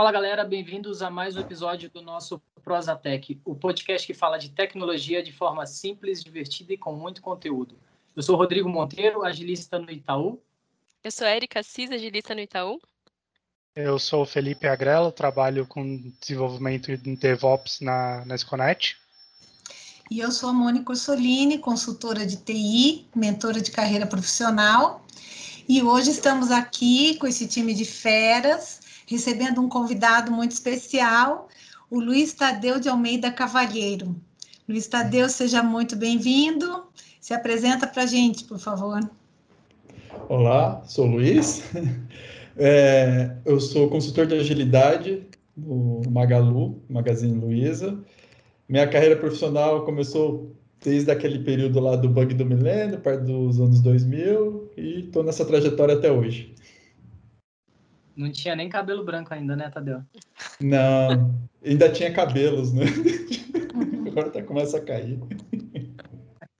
Fala galera, bem-vindos a mais um episódio do nosso Prosatec, o podcast que fala de tecnologia de forma simples, divertida e com muito conteúdo. Eu sou Rodrigo Monteiro, agilista no Itaú. Eu sou Erika Cis, agilista no Itaú. Eu sou Felipe Agrelo, trabalho com desenvolvimento em DevOps na, na Esconet. E eu sou a Mônica Orsolini, consultora de TI, mentora de carreira profissional. E hoje estamos aqui com esse time de feras, recebendo um convidado muito especial, o Luiz Tadeu de Almeida Cavalheiro. Luiz Tadeu, seja muito bem-vindo. Se apresenta para a gente, por favor. Olá, sou Luiz. É, eu sou consultor de agilidade no Magalu, Magazine Luiza. Minha carreira profissional começou desde aquele período lá do bug do milênio, perto dos anos 2000, e estou nessa trajetória até hoje. Não tinha nem cabelo branco ainda, né, Tadeu? Não, ainda tinha cabelos, né? Agora tá, começa a cair.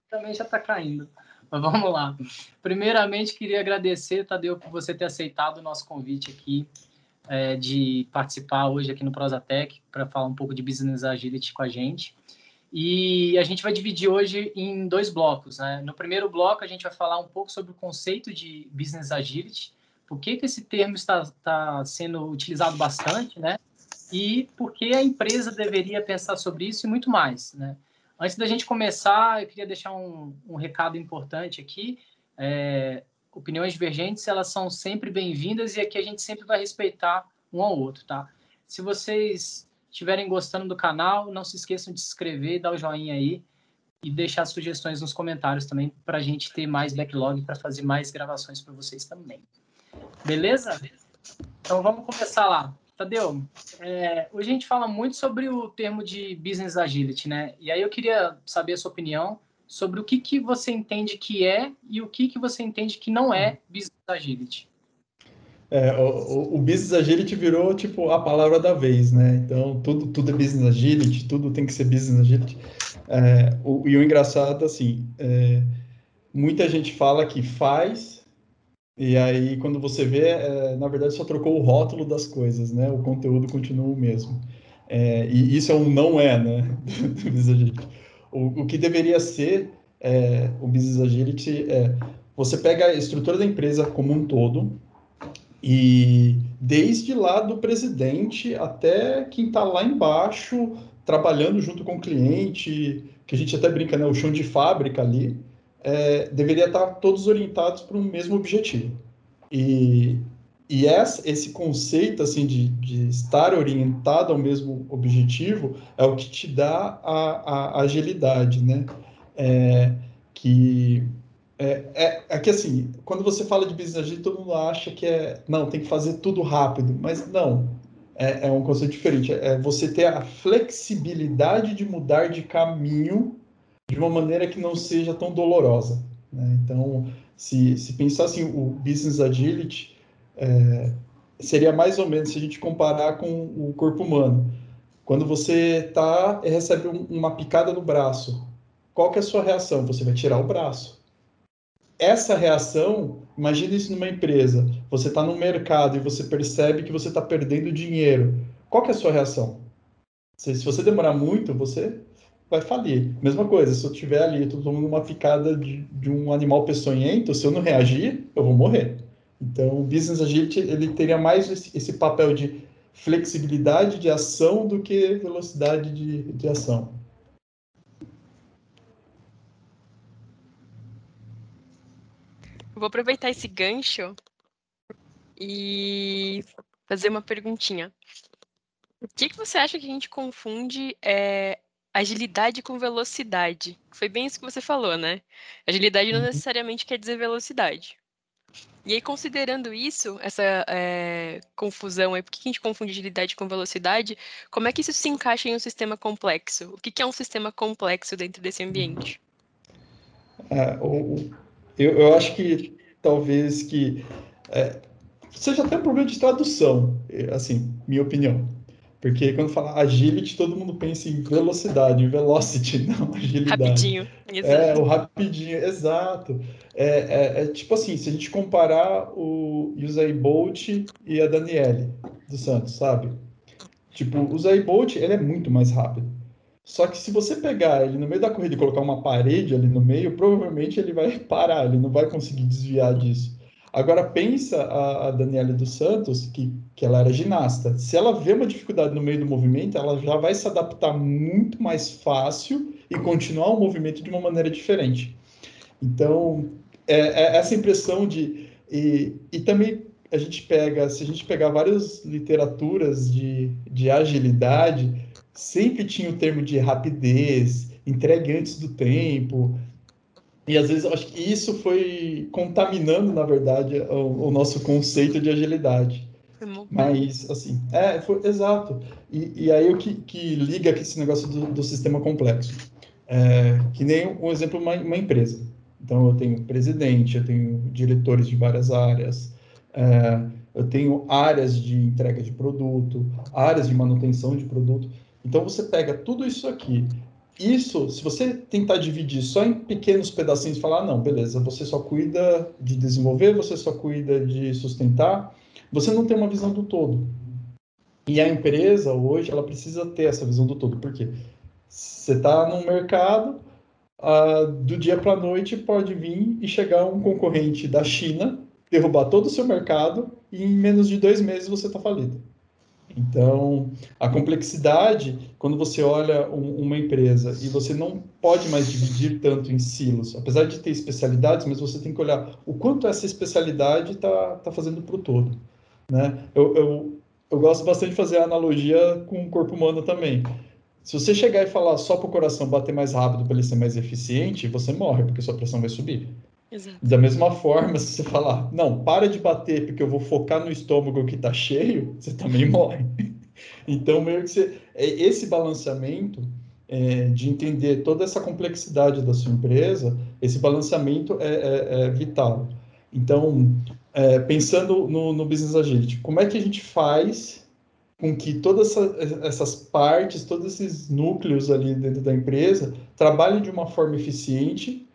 Também já está caindo. Mas vamos lá. Primeiramente, queria agradecer, Tadeu, por você ter aceitado o nosso convite aqui é, de participar hoje aqui no Prosatec para falar um pouco de Business Agility com a gente. E a gente vai dividir hoje em dois blocos. Né? No primeiro bloco, a gente vai falar um pouco sobre o conceito de Business Agility, por que, que esse termo está, está sendo utilizado bastante, né? E por que a empresa deveria pensar sobre isso e muito mais, né? Antes da gente começar, eu queria deixar um, um recado importante aqui. É, opiniões divergentes, elas são sempre bem-vindas e aqui a gente sempre vai respeitar um ao outro, tá? Se vocês estiverem gostando do canal, não se esqueçam de se inscrever, dar o joinha aí e deixar sugestões nos comentários também para a gente ter mais backlog para fazer mais gravações para vocês também. Beleza? Então vamos começar lá. Tadeu, é, hoje a gente fala muito sobre o termo de business agility, né? E aí eu queria saber a sua opinião sobre o que, que você entende que é e o que, que você entende que não é business agility. É, o, o, business agility virou tipo a palavra da vez, né? Então tudo, tudo é business agility, tudo tem que ser business agility. É, o, e o engraçado assim, é, muita gente fala que faz e aí, quando você vê, é, na verdade, só trocou o rótulo das coisas, né? O conteúdo continua o mesmo. É, e isso é um não é, né? do Business Agility. O, o que deveria ser é, o Business Agility é você pega a estrutura da empresa como um todo e desde lá do presidente até quem está lá embaixo trabalhando junto com o cliente, que a gente até brinca, né? O chão de fábrica ali, é, deveria estar todos orientados para o mesmo objetivo. E, e essa, esse conceito assim de, de, estar orientado ao mesmo objetivo é o que te dá a, a agilidade, né? É, que é, é, é, que assim, quando você fala de business agility, todo mundo acha que é não, tem que fazer tudo rápido, mas não. É, é um conceito diferente. É você ter a flexibilidade de mudar de caminho de uma maneira que não seja tão dolorosa. Né? Então, se, se pensar assim, o Business Agility é, seria mais ou menos se a gente comparar com o corpo humano. Quando você tá, recebe um, uma picada no braço, qual que é a sua reação? Você vai tirar o braço. Essa reação, imagine isso numa empresa. Você está no mercado e você percebe que você está perdendo dinheiro. Qual que é a sua reação? Se, se você demorar muito, você vai falir. Mesma coisa, se eu tiver ali, estou tomando uma picada de, de, um animal peçonhento, se eu não reagir, eu vou morrer. Então, o Business Agility, ele teria mais esse, esse papel de flexibilidade de ação do que velocidade de, de ação. Vou aproveitar esse gancho e fazer uma perguntinha. O que, que você acha que a gente confunde é, agilidade com velocidade. Foi bem isso que você falou, né? Agilidade não uhum. necessariamente quer dizer velocidade. E aí, considerando isso, essa é, confusão aí, por que a gente confunde agilidade com velocidade, como é que isso se encaixa em um sistema complexo? O que, que é um sistema complexo dentro desse ambiente? É, eu, eu, acho que talvez que é, seja até um problema de tradução, assim, minha opinião. Porque quando fala agility, todo mundo pensa em velocidade, velocity, não agilidade. Rapidinho. Exato. É, o rapidinho, exato. É, é, é, tipo assim, se a gente comparar o Usain Bolt e a Daniele dos Santos, sabe? Tipo, o Zayn Bolt, ele é muito mais rápido. Só que se você pegar ele no meio da corrida e colocar uma parede ali no meio, provavelmente ele vai parar, ele não vai conseguir desviar disso. Agora pensa a, a Daniela dos Santos, que, que ela era ginasta. Se ela vê uma dificuldade no meio do movimento, ela já vai se adaptar muito mais fácil e continuar o movimento de uma maneira diferente. Então, é, é essa impressão de. E, e também a gente pega, se a gente pegar várias literaturas de, de agilidade, sempre tinha o termo de rapidez, entregue antes do tempo. E às vezes acho que isso foi contaminando, na verdade, o, o nosso conceito de agilidade. Mas, assim, é, foi, exato. E, e aí o que, que liga aqui esse negócio do, do sistema complexo? É, que nem um exemplo, uma, uma empresa. Então, eu tenho presidente, eu tenho diretores de várias áreas, é, eu tenho áreas de entrega de produto, áreas de manutenção de produto. Então, você pega tudo isso aqui. Isso, se você tentar dividir só em pequenos pedacinhos falar, ah, não, beleza, você só cuida de desenvolver, você só cuida de sustentar, você não tem uma visão do todo. E a empresa, hoje, ela precisa ter essa visão do todo. Por quê? Você está num mercado, uh, do dia para a noite pode vir e chegar um concorrente da China, derrubar todo o seu mercado e em menos de dois meses você está falido. Então, a complexidade, quando você olha um, uma empresa e você não pode mais dividir tanto em silos, apesar de ter especialidades, mas você tem que olhar o quanto essa especialidade está tá fazendo para o todo. Né? Eu, eu, eu gosto bastante de fazer a analogia com o corpo humano também. Se você chegar e falar só para o coração bater mais rápido para ele ser mais eficiente, você morre, porque sua pressão vai subir. Exato. Da mesma forma, se você falar, não, para de bater porque eu vou focar no estômago que está cheio, você também morre. Então, meio que você, é, esse balanceamento é, de entender toda essa complexidade da sua empresa, esse balanceamento é, é, é vital. Então, é, pensando no, no Business Agility, como é que a gente faz com que todas essa, essas partes, todos esses núcleos ali dentro da empresa trabalhem de uma forma eficiente,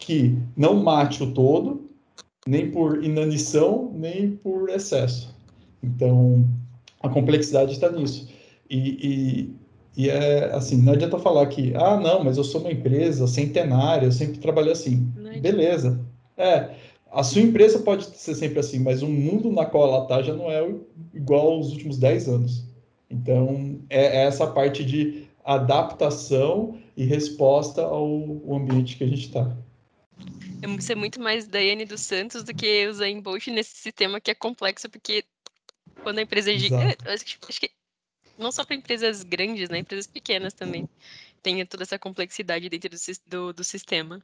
que não mate o todo, nem por inanição, nem por excesso. Então, a complexidade está nisso. E, e, e, é assim, não adianta falar que, ah, não, mas eu sou uma empresa centenária, eu sempre trabalhei assim. Beleza. É, a sua empresa pode ser sempre assim, mas o mundo na qual ela está já não é igual aos últimos 10 anos. Então, é, é essa parte de adaptação e resposta ao ambiente que a gente está. É muito mais Daiane dos Santos do que o Zayn Bolt nesse sistema que é complexo, porque quando a empresa é gigante. Acho, acho que não só para empresas grandes, né? Empresas pequenas também. Tem toda essa complexidade dentro do, do, do sistema.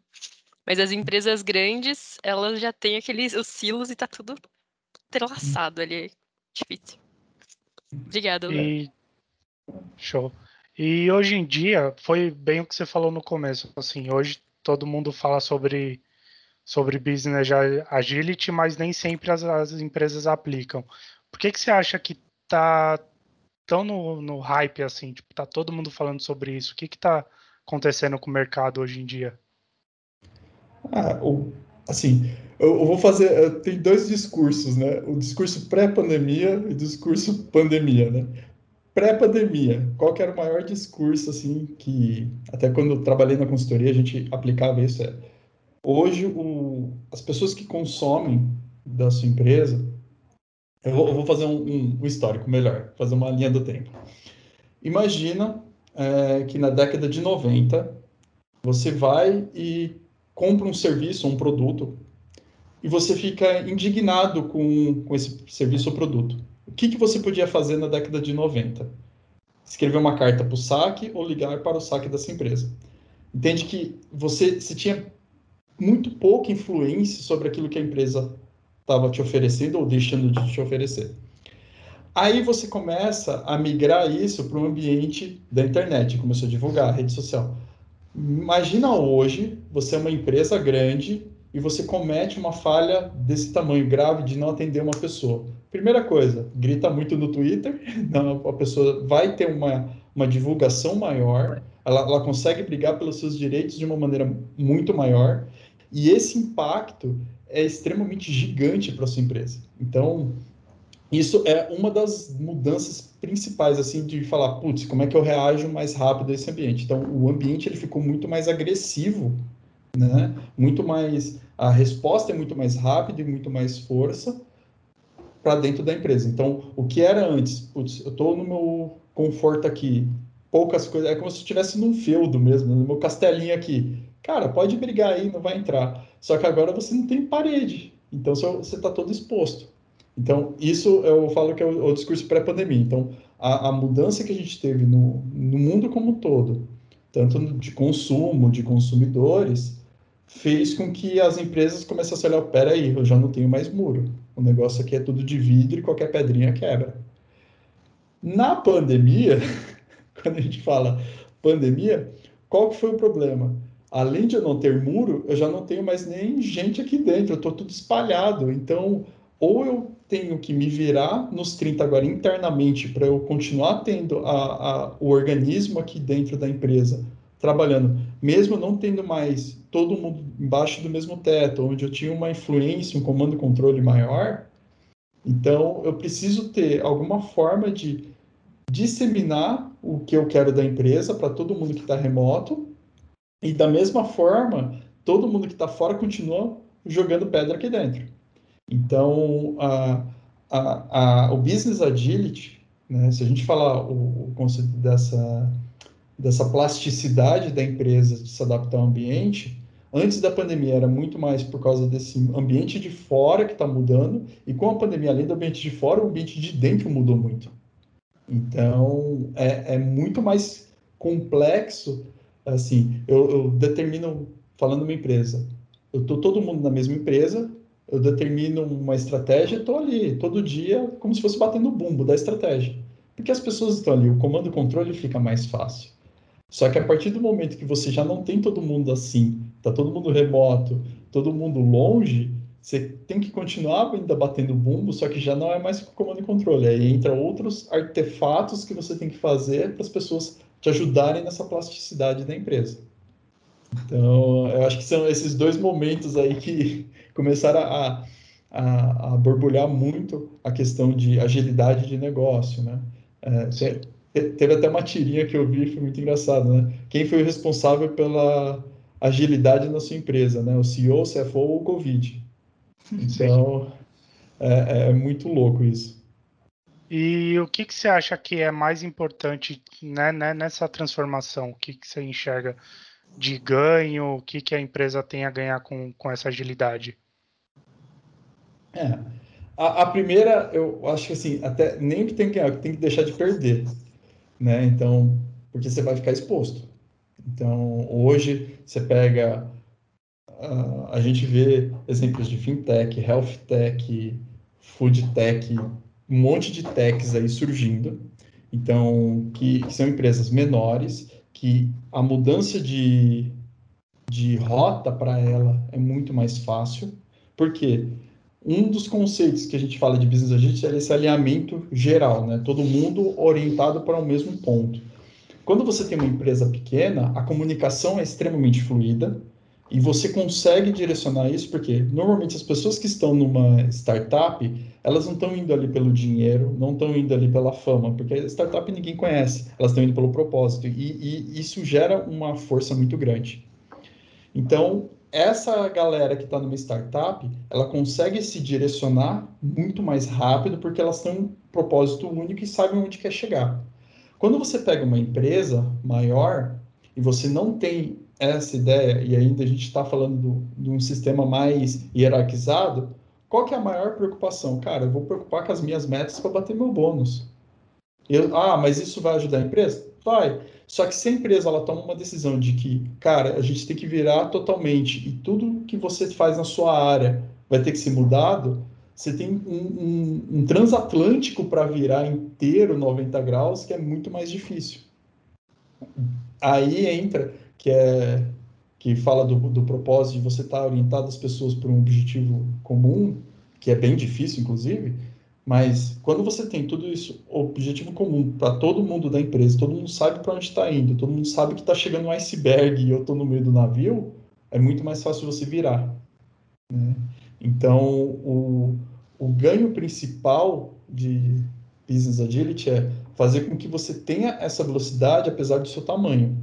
Mas as empresas grandes, elas já têm aqueles os silos e tá tudo entrelaçado ali. Difícil. Obrigada, e... Show. E hoje em dia, foi bem o que você falou no começo. Assim, hoje todo mundo fala sobre, sobre business agility, mas nem sempre as, as empresas aplicam. Por que, que você acha que tá tão no, no hype assim? Tipo, tá todo mundo falando sobre isso. O que que tá acontecendo com o mercado hoje em dia? Ah, o, assim, eu, eu vou fazer. Tem dois discursos, né? O discurso pré-pandemia e o discurso pandemia, né? Pré-pandemia, qual que era o maior discurso, assim, que até quando eu trabalhei na consultoria a gente aplicava isso? É, hoje, o, as pessoas que consomem da sua empresa, eu vou, eu vou fazer um, um, histórico melhor, fazer uma linha do tempo. Imagina é, que na década de 90, você vai e compra um serviço, um produto, e você fica indignado com, com esse serviço ou produto. O que, que você podia fazer na década de 90? Escrever uma carta para o saque ou ligar para o saque dessa empresa. Entende que você, você tinha muito pouca influência sobre aquilo que a empresa estava te oferecendo ou deixando de te oferecer. Aí você começa a migrar isso para o ambiente da internet, começou a divulgar, rede social. Imagina hoje, você é uma empresa grande e você comete uma falha desse tamanho grave de não atender uma pessoa. Primeira coisa, grita muito no Twitter, não, a pessoa vai ter uma, uma divulgação maior, ela, ela consegue brigar pelos seus direitos de uma maneira muito maior, e esse impacto é extremamente gigante para sua empresa. Então, isso é uma das mudanças principais assim de falar, putz, como é que eu reajo mais rápido a esse ambiente? Então, o ambiente ele ficou muito mais agressivo, né? Muito mais a resposta é muito mais rápida e muito mais força para dentro da empresa. Então, o que era antes, putz, eu estou no meu conforto aqui, poucas coisas, é como se eu estivesse num feudo mesmo, no meu castelinho aqui. Cara, pode brigar aí, não vai entrar. Só que agora você não tem parede, então você está todo exposto. Então, isso eu falo que é o, o discurso pré-pandemia. Então, a, a, mudança que a gente teve no, no mundo como um todo, tanto de consumo, de consumidores, fez com que as empresas começassem a olhar, pera aí, eu já não tenho mais muro. O negócio aqui é tudo de vidro e qualquer pedrinha quebra. Na pandemia, quando a gente fala pandemia, qual que foi o problema? Além de eu não ter muro, eu já não tenho mais nem gente aqui dentro, eu estou tudo espalhado. Então, ou eu tenho que me virar nos 30 agora internamente para eu continuar tendo a, a, o organismo aqui dentro da empresa trabalhando, mesmo não tendo mais todo mundo embaixo do mesmo teto, onde eu tinha uma influência, um comando e controle maior, então eu preciso ter alguma forma de disseminar o que eu quero da empresa para todo mundo que está remoto, e da mesma forma, todo mundo que está fora continua jogando pedra aqui dentro. Então, a, a, a, o Business Agility, né, se a gente falar o, o conceito dessa, dessa plasticidade da empresa de se adaptar ao ambiente, antes da pandemia era muito mais por causa desse ambiente de fora que está mudando, e com a pandemia, além do ambiente de fora, o ambiente de dentro mudou muito. Então, é, é muito mais complexo, assim, eu, eu determino, falando uma empresa, eu estou todo mundo na mesma empresa, eu determino uma estratégia estou ali todo dia como se fosse batendo o bumbo da estratégia. Porque as pessoas estão ali, o comando e controle fica mais fácil. Só que a partir do momento que você já não tem todo mundo assim, tá todo mundo remoto, todo mundo longe, você tem que continuar ainda batendo bumbo, só que já não é mais com comando e controle. Aí entra outros artefatos que você tem que fazer para as pessoas te ajudarem nessa plasticidade da empresa. Então, eu acho que são esses dois momentos aí que começaram a, a, a borbulhar muito a questão de agilidade de negócio, né? É, teve até uma tirinha que eu vi, foi muito engraçado, né? Quem foi o responsável pela agilidade na sua empresa, né? O CEO, o CFO ou o Covid? Então, é, é muito louco isso. E o que, que você acha que é mais importante né, né, nessa transformação? O que, que você enxerga de ganho? O que, que a empresa tem a ganhar com, com essa agilidade? É, a, a, primeira, eu acho que assim, até nem que tem que ganhar, tem que deixar de perder, né? Então, porque você vai ficar exposto. Então, hoje você pega, uh, a gente vê exemplos de fintech, health tech, food tech, um monte de techs aí surgindo. Então, que, que são empresas menores, que a mudança de, de rota para ela é muito mais fácil. Por quê? Um dos conceitos que a gente fala de business agility é esse alinhamento geral, né? Todo mundo orientado para o mesmo ponto. Quando você tem uma empresa pequena, a comunicação é extremamente fluida e você consegue direcionar isso porque normalmente as pessoas que estão numa startup, elas não estão indo ali pelo dinheiro, não estão indo ali pela fama, porque startup ninguém conhece, elas estão indo pelo propósito, e, e isso gera uma força muito grande. Então, essa galera que está numa startup, ela consegue se direcionar muito mais rápido, porque elas têm um propósito único e sabem onde quer chegar. Quando você pega uma empresa maior e você não tem essa ideia, e ainda a gente está falando do, de um sistema mais hierarquizado, qual que é a maior preocupação? Cara, eu vou preocupar com as minhas metas para bater meu bônus. Eu, ah, mas isso vai ajudar a empresa? Vai. Só que se a empresa ela toma uma decisão de que, cara, a gente tem que virar totalmente e tudo que você faz na sua área vai ter que ser mudado, você tem um, um, um transatlântico para virar inteiro 90 graus que é muito mais difícil. Aí entra que é que fala do, do propósito de você estar tá orientado as pessoas para um objetivo comum, que é bem difícil, inclusive, mas quando você tem tudo isso, objetivo comum para todo mundo da empresa, todo mundo sabe para onde está indo, todo mundo sabe que está chegando um iceberg e eu estou no meio do navio, é muito mais fácil você virar. Né? Então, o, o ganho principal de Business Agility é fazer com que você tenha essa velocidade apesar do seu tamanho.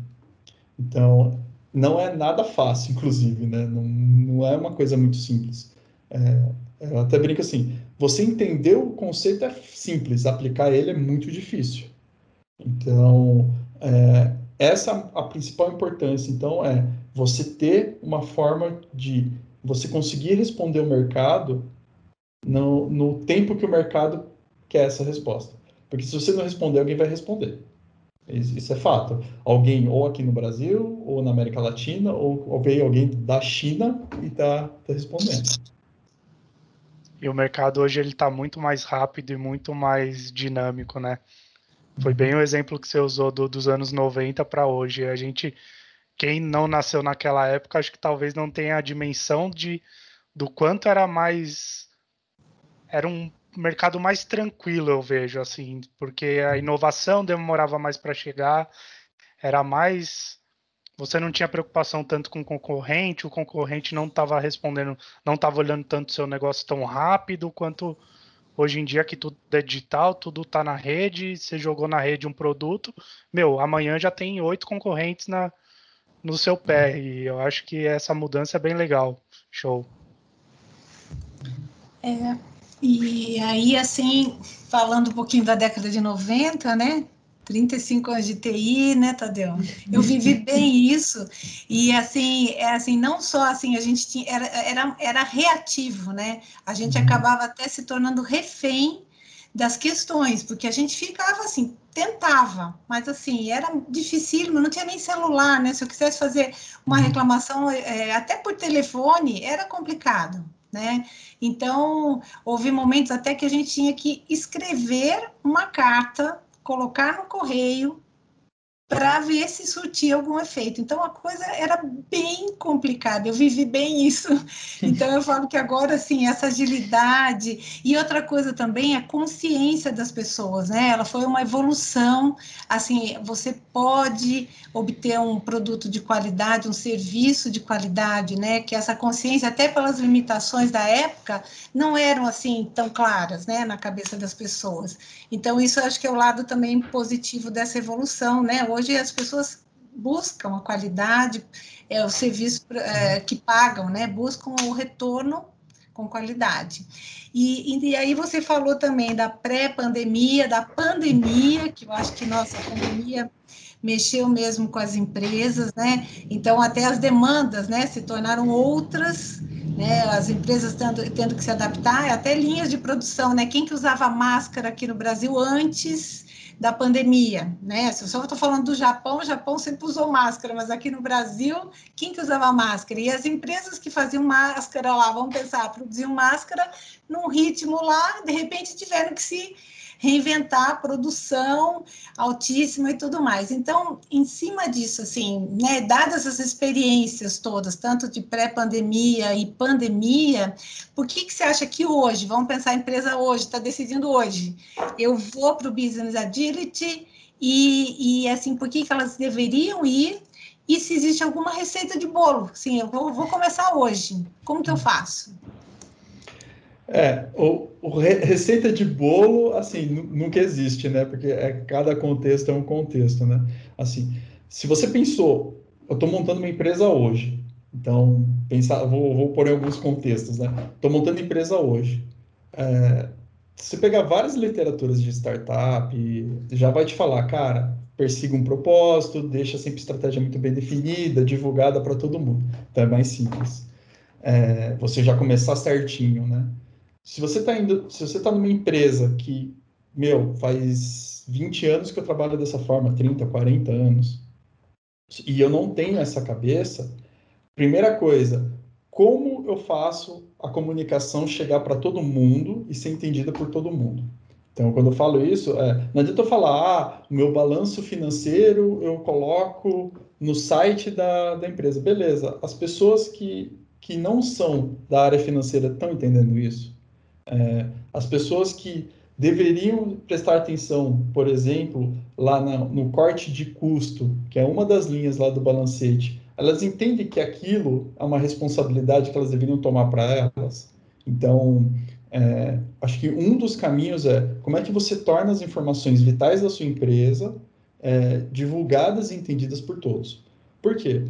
Então, não é nada fácil, inclusive, né? Não, não é uma coisa muito simples. É, até brinco assim, você entender o conceito é simples, aplicar ele é muito difícil. Então, é, essa é a principal importância. Então, é você ter uma forma de você conseguir responder o mercado no, no tempo que o mercado quer essa resposta. Porque se você não responder, alguém vai responder. Isso é fato. Alguém, ou aqui no Brasil, ou na América Latina, ou, ou veio alguém da China e está tá respondendo. E o mercado hoje ele está muito mais rápido e muito mais dinâmico, né? Foi bem o exemplo que você usou do, dos anos 90 para hoje. A gente, quem não nasceu naquela época, acho que talvez não tenha a dimensão de do quanto era mais era um mercado mais tranquilo, eu vejo, assim, porque a inovação demorava mais para chegar, era mais. Você não tinha preocupação tanto com o concorrente, o concorrente não estava respondendo, não estava olhando tanto seu negócio tão rápido quanto hoje em dia que tudo é digital, tudo está na rede, você jogou na rede um produto, meu, amanhã já tem oito concorrentes na, no seu pé, e eu acho que essa mudança é bem legal. Show. É, e aí, assim, falando um pouquinho da década de 90, né? 35 anos de TI, né, Tadeu? Eu vivi bem isso. E assim, é assim, não só assim, a gente tinha era, era, era reativo, né? A gente uhum. acabava até se tornando refém das questões, porque a gente ficava assim, tentava, mas assim, era difícil, não tinha nem celular, né? Se eu quisesse fazer uma uhum. reclamação é, até por telefone, era complicado né? Então, houve momentos até que a gente tinha que escrever uma carta, colocar no correio para ver se surtia algum efeito. Então a coisa era bem complicada. Eu vivi bem isso. Então eu falo que agora assim essa agilidade e outra coisa também é a consciência das pessoas, né? Ela foi uma evolução. Assim você pode obter um produto de qualidade, um serviço de qualidade, né? Que essa consciência até pelas limitações da época não eram assim tão claras, né? Na cabeça das pessoas. Então isso eu acho que é o lado também positivo dessa evolução, né? Hoje hoje as pessoas buscam a qualidade, é, o serviço é, que pagam, né? Buscam o retorno com qualidade. E, e aí você falou também da pré-pandemia, da pandemia, que eu acho que nossa a pandemia mexeu mesmo com as empresas, né? Então até as demandas, né, se tornaram outras, né? As empresas tendo, tendo que se adaptar, até linhas de produção, né? Quem que usava máscara aqui no Brasil antes da pandemia, né? Se eu só estou falando do Japão, o Japão sempre usou máscara, mas aqui no Brasil, quem que usava máscara? E as empresas que faziam máscara lá, vamos pensar, produziam máscara num ritmo lá, de repente tiveram que se reinventar a produção altíssima e tudo mais. Então, em cima disso, assim, né, dadas as experiências todas, tanto de pré-pandemia e pandemia, por que, que você acha que hoje, vamos pensar a empresa hoje, está decidindo hoje, eu vou para o Business Agility e, e, assim, por que, que elas deveriam ir e se existe alguma receita de bolo. Sim, eu vou, vou começar hoje. Como que eu faço? É, o, o receita de bolo, assim, nunca existe, né? Porque é, cada contexto é um contexto, né? Assim, se você pensou, eu estou montando uma empresa hoje, então, pensar, vou, vou pôr em alguns contextos, né? Estou montando empresa hoje. É, se pegar várias literaturas de startup, já vai te falar, cara, persiga um propósito, deixa sempre estratégia muito bem definida, divulgada para todo mundo. Então é mais simples. É, você já começar certinho, né? Se você está indo, se você está numa empresa que, meu, faz 20 anos que eu trabalho dessa forma, 30, 40 anos, e eu não tenho essa cabeça, primeira coisa, como eu faço a comunicação chegar para todo mundo e ser entendida por todo mundo? Então, quando eu falo isso, é, não adianta eu falar, ah, o meu balanço financeiro eu coloco no site da, da empresa. Beleza, as pessoas que, que não são da área financeira estão entendendo isso? É, as pessoas que deveriam prestar atenção, por exemplo, lá na, no corte de custo, que é uma das linhas lá do balancete, elas entendem que aquilo é uma responsabilidade que elas deveriam tomar para elas. Então, é, acho que um dos caminhos é como é que você torna as informações vitais da sua empresa é, divulgadas e entendidas por todos. Por quê?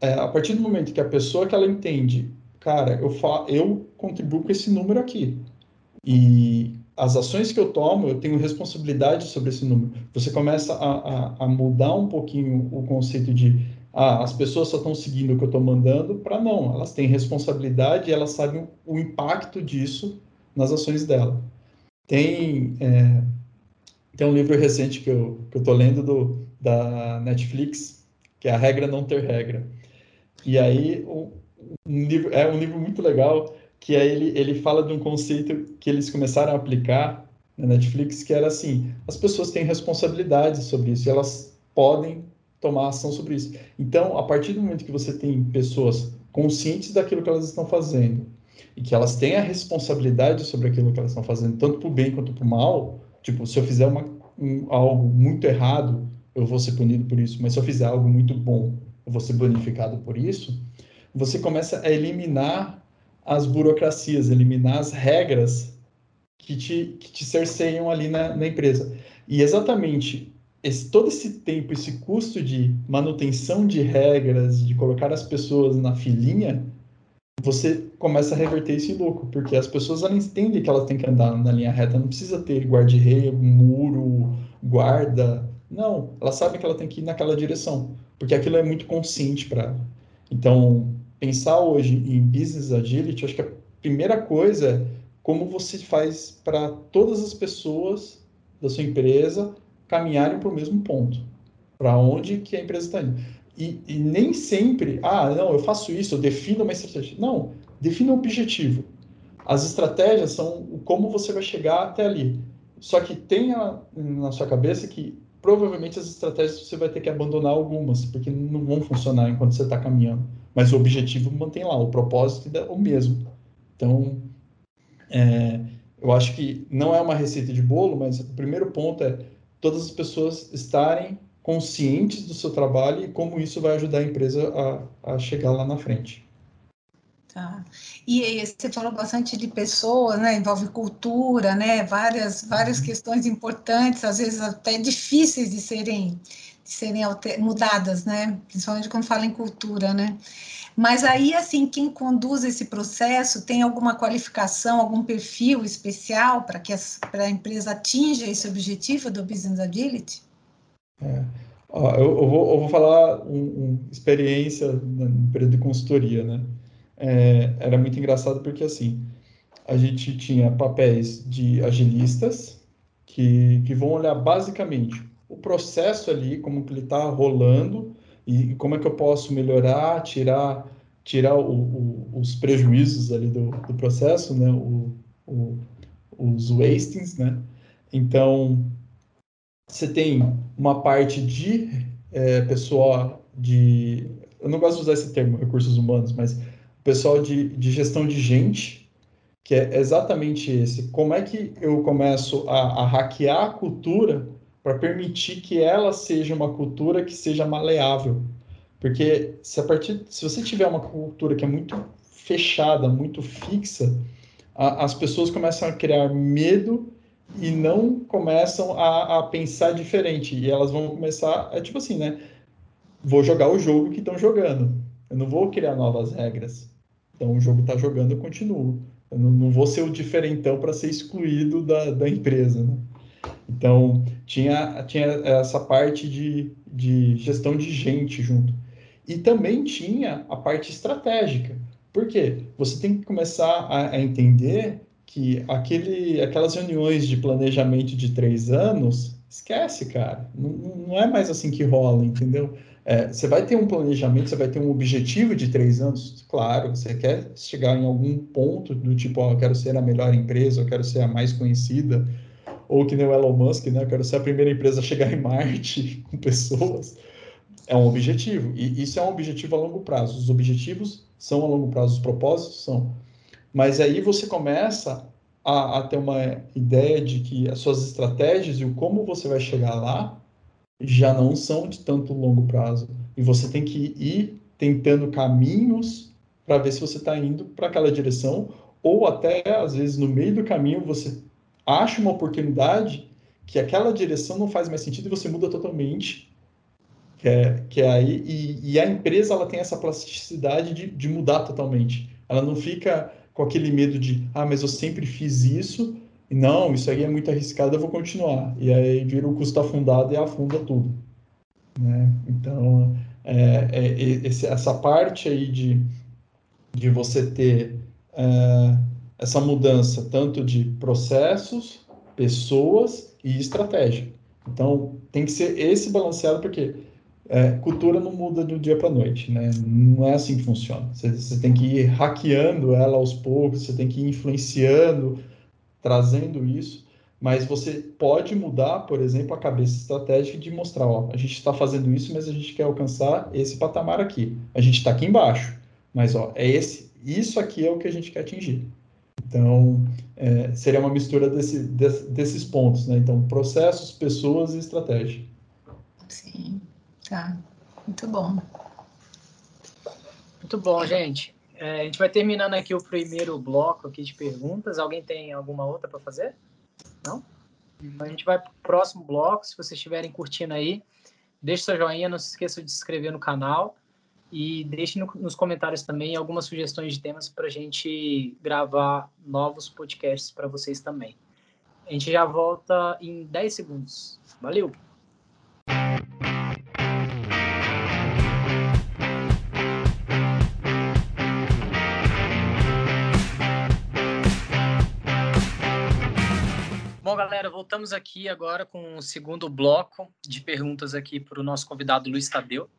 É, a partir do momento que a pessoa que ela entende, cara, eu, fa eu contribuo com esse número aqui. E as ações que eu tomo, eu tenho responsabilidade sobre esse número. Você começa a, a, a mudar um pouquinho o conceito de ah, as pessoas só estão seguindo o que eu estou mandando, para não. Elas têm responsabilidade e elas sabem o, impacto disso nas ações dela. Tem, é, tem um livro recente que eu estou lendo do, da Netflix, que é A Regra Não Ter Regra. E aí, um, um livro, é um livro muito legal que aí ele, ele fala de um conceito que eles começaram a aplicar na Netflix, que era assim, as pessoas têm responsabilidade sobre isso, elas podem tomar ação sobre isso. Então, a partir do momento que você tem pessoas conscientes daquilo que elas estão fazendo, e que elas têm a responsabilidade sobre aquilo que elas estão fazendo, tanto para o bem quanto para o mal, tipo, se eu fizer uma, um, algo muito errado, eu vou ser punido por isso, mas se eu fizer algo muito bom, eu vou ser bonificado por isso, você começa a eliminar as burocracias, eliminar as regras que te, que te cerceiam ali na, na empresa. E exatamente esse, todo esse tempo, esse custo de manutenção de regras, de colocar as pessoas na filinha, você começa a reverter isso em lucro, porque as pessoas elas entendem que elas têm que andar na linha reta, não precisa ter guarda-reio, muro, guarda. Não, elas sabem que ela tem que ir naquela direção, porque aquilo é muito consciente para ela. Então, pensar hoje em business agility, acho que a primeira coisa é como você faz para todas as pessoas da sua empresa caminharem para o mesmo ponto, para onde que a empresa está indo. E, e, nem sempre, ah, não, eu faço isso, eu defino uma estratégia. Não, defina um objetivo. As estratégias são como você vai chegar até ali. Só que tenha na sua cabeça que provavelmente as estratégias você vai ter que abandonar algumas, porque não vão funcionar enquanto você está caminhando mas o objetivo mantém lá, o propósito é o mesmo. Então, é, eu acho que não é uma receita de bolo, mas o primeiro ponto é todas as pessoas estarem conscientes do seu trabalho e como isso vai ajudar a empresa a, a chegar lá na frente. Tá. E, você falou bastante de pessoas, né? Envolve cultura, né? Várias, várias uhum. questões importantes, às vezes até difíceis de serem serem mudadas, né? Principalmente quando fala em cultura, né? Mas aí, assim, quem conduz esse processo tem alguma qualificação, algum perfil especial para que a empresa atinja esse objetivo do Business Agility? É. Eu, eu, vou, eu, vou, falar uma um, experiência no período de consultoria, né? É, era muito engraçado porque, assim, a gente tinha papéis de agilistas que, que vão olhar basicamente o processo ali, como que ele está rolando e como é que eu posso melhorar, tirar tirar o, o, os prejuízos ali do, do processo, né? O, os wastings, né? Então, você tem uma parte de é, pessoal de... Eu não gosto de usar esse termo, recursos humanos, mas pessoal de, de gestão de gente, que é exatamente esse. Como é que eu começo a, a hackear a cultura para permitir que ela seja uma cultura que seja maleável. Porque se a partir, se você tiver uma cultura que é muito fechada, muito fixa, a, as pessoas começam a criar medo e não começam a, a, pensar diferente. E elas vão começar, é tipo assim, né? Vou jogar o jogo que estão jogando. Eu não vou criar novas regras. Então o jogo está jogando, eu continuo. Eu não, não vou ser o diferentão para ser excluído da, da empresa, né? Então, tinha, tinha essa parte de, de gestão de gente junto. E também tinha a parte estratégica. Por quê? Você tem que começar a, a entender que aquele, aquelas reuniões de planejamento de três anos, esquece, cara. Não, não é mais assim que rola, entendeu? É, você vai ter um planejamento, você vai ter um objetivo de três anos, claro, você quer chegar em algum ponto do tipo, ó, eu quero ser a melhor empresa, eu quero ser a mais conhecida, ou que nem o Elon Musk, né? Eu quero ser a primeira empresa a chegar em Marte com pessoas. É um objetivo. E isso é um objetivo a longo prazo. Os objetivos são a longo prazo, os propósitos são. Mas aí você começa a, a ter uma ideia de que as suas estratégias e o como você vai chegar lá já não são de tanto longo prazo. E você tem que ir tentando caminhos para ver se você está indo para aquela direção ou até, às vezes, no meio do caminho, você acha uma oportunidade que aquela direção não faz mais sentido e você muda totalmente. Que é, que é aí, e, e a empresa ela tem essa plasticidade de, de mudar totalmente. Ela não fica com aquele medo de, ah, mas eu sempre fiz isso, não, isso aí é muito arriscado, eu vou continuar. E aí vira o custo afundado e afunda tudo. Né? Então, é, é, esse, essa parte aí de, de você ter é, essa mudança tanto de processos, pessoas e estratégia. Então, tem que ser esse balanceado, porque é, cultura não muda do dia para noite, né? Não é assim que funciona. Você, você, tem que ir hackeando ela aos poucos, você tem que ir influenciando, trazendo isso, mas você pode mudar, por exemplo, a cabeça estratégica de mostrar, ó, a gente está fazendo isso, mas a gente quer alcançar esse patamar aqui. A gente está aqui embaixo, mas ó, é esse, isso aqui é o que a gente quer atingir. Então, é, seria uma mistura desse, desse, desses pontos, né? Então, processos, pessoas e estratégia. Sim, tá. Muito bom. Muito bom, gente. É, a gente vai terminando aqui o primeiro bloco aqui de perguntas. Alguém tem alguma outra para fazer? Não? A gente vai para o próximo bloco. Se vocês estiverem curtindo aí, deixe seu joinha, não se esqueça de se inscrever no canal e deixe no, nos comentários também algumas sugestões de temas para a gente gravar novos podcasts para vocês também. A gente já volta em 10 segundos. Valeu! Bom, galera, voltamos aqui agora com o segundo bloco de perguntas aqui para o nosso convidado Luiz Tadeu.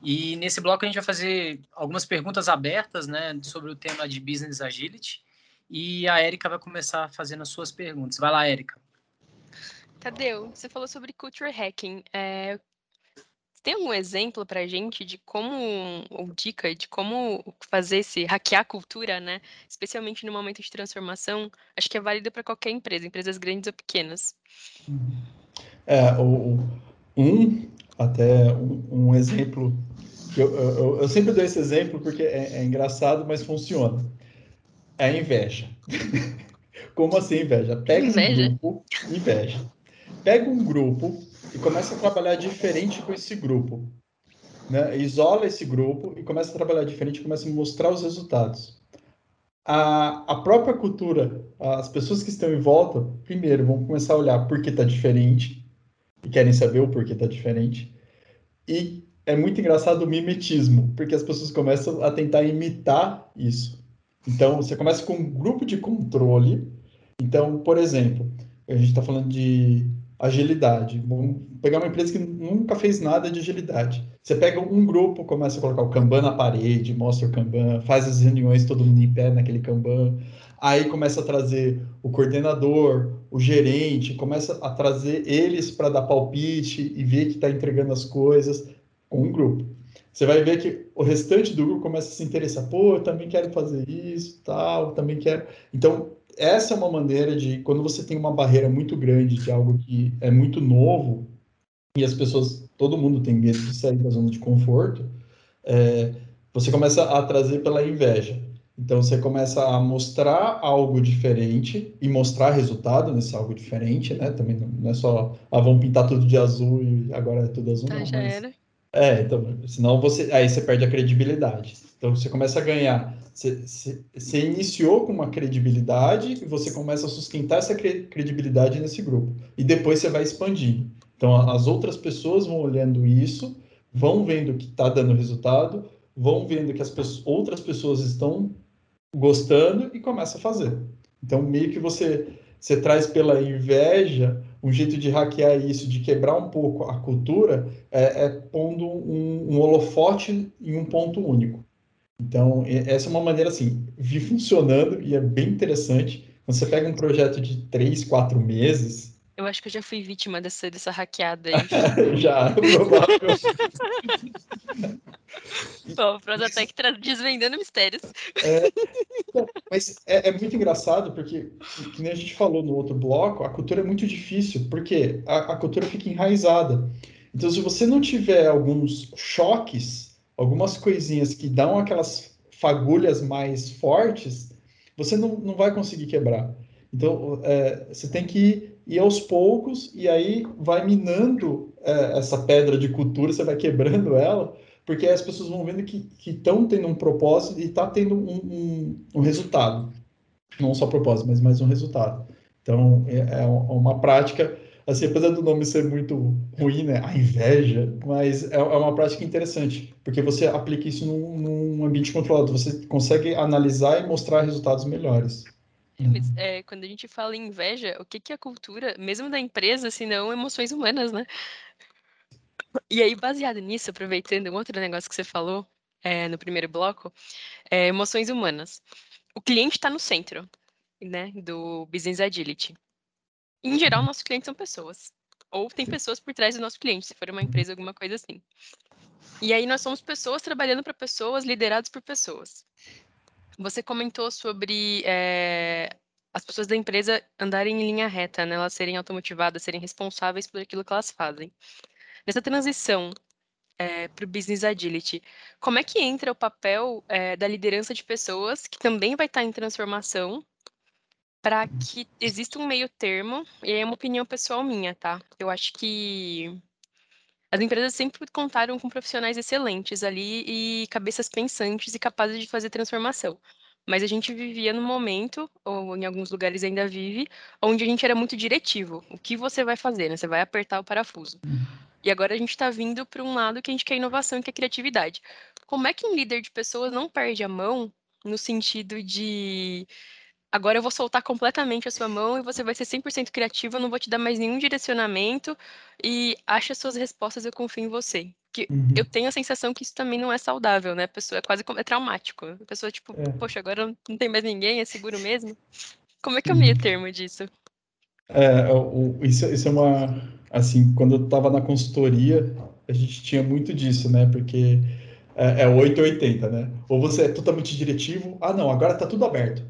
E nesse bloco a gente vai fazer algumas perguntas abertas, né, sobre o tema de Business Agility. E a Érica vai começar fazendo as suas perguntas. Vai lá, Érica. Tadeu, você falou sobre culture hacking. É, tem algum exemplo para a gente de como, ou dica de como fazer esse hackear a cultura, né? Especialmente no momento de transformação, acho que é válido para qualquer empresa, empresas grandes ou pequenas. É, o, um, até um, um exemplo, eu, eu, eu, sempre dou esse exemplo porque é, é engraçado, mas funciona. É a inveja. como assim inveja? Pega inveja? um grupo, inveja. Pega um grupo e começa a trabalhar diferente com esse grupo. Né? Isola esse grupo e começa a trabalhar diferente, começa a mostrar os resultados. A, a própria cultura, as pessoas que estão em volta, primeiro vão começar a olhar por que está diferente e querem saber o porquê está diferente. E é muito engraçado o mimetismo, porque as pessoas começam a tentar imitar isso. Então, você começa com um grupo de controle. Então, por exemplo, a gente está falando de agilidade. Vamos pegar uma empresa que nunca fez nada de agilidade. Você pega um grupo, começa a colocar o Kanban na parede, mostra o Kanban, faz as reuniões todo mundo em pé naquele Kanban. Aí começa a trazer o coordenador, o gerente, começa a trazer eles para dar palpite e ver que está entregando as coisas com um grupo. Você vai ver que o restante do grupo começa a se interessar. Pô, eu também quero fazer isso, tal, também quero. Então, essa é uma maneira de, quando você tem uma barreira muito grande de algo que é muito novo, e as pessoas, todo mundo tem medo de sair da zona de conforto, é, você começa a trazer pela inveja. Então, você começa a mostrar algo diferente e mostrar resultado nesse algo diferente, né? Também não é só, ah, vamos pintar tudo de azul e agora é tudo azul. Ah, não, já mas... era. É, então, senão você, aí você perde a credibilidade. Então, você começa a ganhar você, você, iniciou com uma credibilidade e você começa a sustentar essa credibilidade nesse grupo. E depois você vai expandindo. Então, as outras pessoas vão olhando isso, vão vendo que está dando resultado, vão vendo que as pessoas, outras pessoas estão gostando e começa a fazer. Então, meio que você, você traz pela inveja um jeito de hackear isso, de quebrar um pouco a cultura, é, é pondo um, um holofote em um ponto único. Então, essa é uma maneira, assim, vi funcionando e é bem interessante. Quando você pega um projeto de três, quatro meses. Eu acho que eu já fui vítima dessa, dessa hackeada aí. já, provável. Bom, Prosatec desvendando mistérios. É, mas é, é, muito engraçado porque, que nem a gente falou no outro bloco, a cultura é muito difícil, porque a, a cultura fica enraizada. Então, se você não tiver alguns choques algumas coisinhas que dão aquelas fagulhas mais fortes, você não, não vai conseguir quebrar. Então, é, você tem que ir aos poucos e aí vai minando é, essa pedra de cultura, você vai quebrando ela, porque as pessoas vão vendo que estão tendo um propósito e está tendo um, um, um, resultado. Não só propósito, mas mais um resultado. Então, é, é uma prática, assim, apesar do nome ser muito ruim, né? A inveja, mas é, é uma prática interessante, porque você aplica isso num, num ambiente controlado, você consegue analisar e mostrar resultados melhores. Mas, é, quando a gente fala em inveja, o que, que é a cultura, mesmo da empresa, se não emoções humanas, né? E aí, baseado nisso, aproveitando um outro negócio que você falou é, no primeiro bloco, é, emoções humanas. O cliente está no centro, né, do Business Agility. Em geral, nossos clientes são pessoas. Ou tem pessoas por trás do nosso cliente, se for uma empresa, alguma coisa assim. E aí nós somos pessoas trabalhando para pessoas, liderados por pessoas. Você comentou sobre é, as pessoas da empresa andarem em linha reta, né? Elas serem automotivadas, serem responsáveis por aquilo que elas fazem. Nessa transição é, para o Business Agility, como é que entra o papel é, da liderança de pessoas, que também vai estar em transformação, para que exista um meio termo, e é uma opinião pessoal minha, tá? Eu acho que as empresas sempre contaram com profissionais excelentes ali e cabeças pensantes e capazes de fazer transformação. Mas a gente vivia num momento, ou em alguns lugares ainda vive, onde a gente era muito diretivo. O que você vai fazer, né? Você vai apertar o parafuso. E agora a gente está vindo para um lado que a gente quer inovação e quer criatividade. Como é que um líder de pessoas não perde a mão no sentido de agora eu vou soltar completamente a sua mão e você vai ser 100% criativo, eu não vou te dar mais nenhum direcionamento e acha suas respostas, eu confio em você. Que uhum. eu tenho a sensação que isso também não é saudável, né? A pessoa é quase é traumático. A pessoa tipo, é. poxa, agora não tem mais ninguém, é seguro mesmo. Como é que é o meio uhum. termo disso? É, o, isso, isso é uma assim, quando eu estava na consultoria, a gente tinha muito disso, né? Porque é, é 880, né? Ou você é totalmente diretivo, ah, não, agora está tudo aberto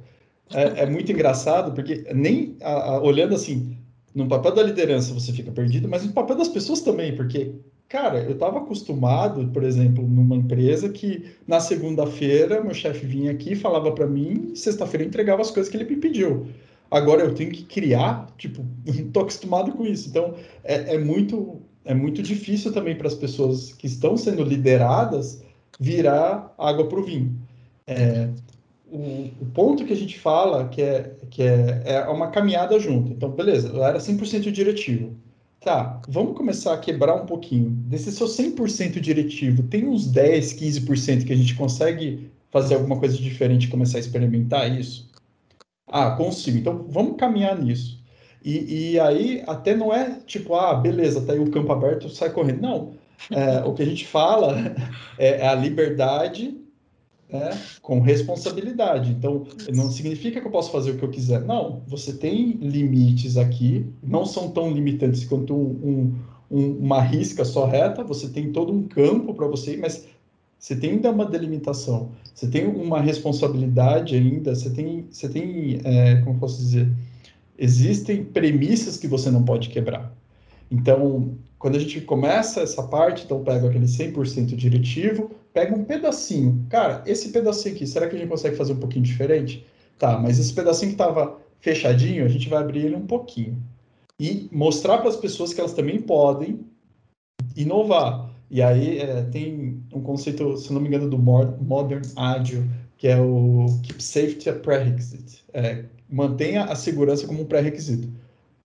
é, é muito engraçado, porque nem a, a, olhando assim, no papel da liderança você fica perdido, mas no papel das pessoas também, porque, cara, eu estava acostumado, por exemplo, numa empresa que na segunda-feira meu chefe vinha aqui falava para mim, sexta-feira entregava as coisas que ele me pediu. Agora eu tenho que criar, tipo, estou acostumado com isso. Então, é, é muito é muito difícil também para as pessoas que estão sendo lideradas virar água para o vinho. É, o, o, ponto que a gente fala que é, que é, é uma caminhada junto. Então, beleza, eu era 100% diretivo. Tá, vamos começar a quebrar um pouquinho. Desse seu 100% diretivo, tem uns 10, 15% que a gente consegue fazer alguma coisa diferente começar a experimentar isso? Ah, consigo. Então, vamos caminhar nisso. E, e aí, até não é tipo, ah, beleza, tá aí o campo aberto, sai correndo. Não. É, o que a gente fala é, é a liberdade né, com responsabilidade. Então, não significa que eu posso fazer o que eu quiser. Não, você tem limites aqui, não são tão limitantes quanto um, um, uma risca só reta, você tem todo um campo para você ir, mas você tem ainda uma delimitação, você tem uma responsabilidade ainda, você tem, você tem é, como posso dizer, existem premissas que você não pode quebrar. Então, quando a gente começa essa parte, então pega aquele 100% diretivo, pega um pedacinho. Cara, esse pedacinho aqui, será que a gente consegue fazer um pouquinho diferente? Tá, mas esse pedacinho que estava fechadinho, a gente vai abrir ele um pouquinho. E mostrar para as pessoas que elas também podem inovar. E aí é, tem um conceito, se não me engano, do Modern Agile, que é o Keep Safety a Prerequisite. É, mantenha a segurança como um pré-requisito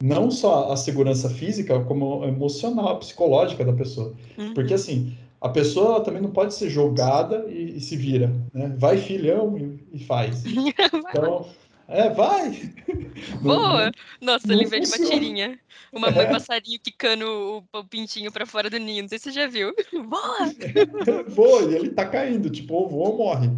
não só a segurança física, como emocional, psicológica da pessoa. Uhum. Porque assim, a pessoa também não pode ser jogada e, e se vira, né? Vai filhão e, e faz. Então, é, vai. Boa! Nossa, não lembrei de uma tirinha. Uma mãe é. passarinho quicando o, o pintinho para fora do ninho. Não sei se você já viu. Boa! Boa, e ele tá caindo, tipo, ou voa ou morre.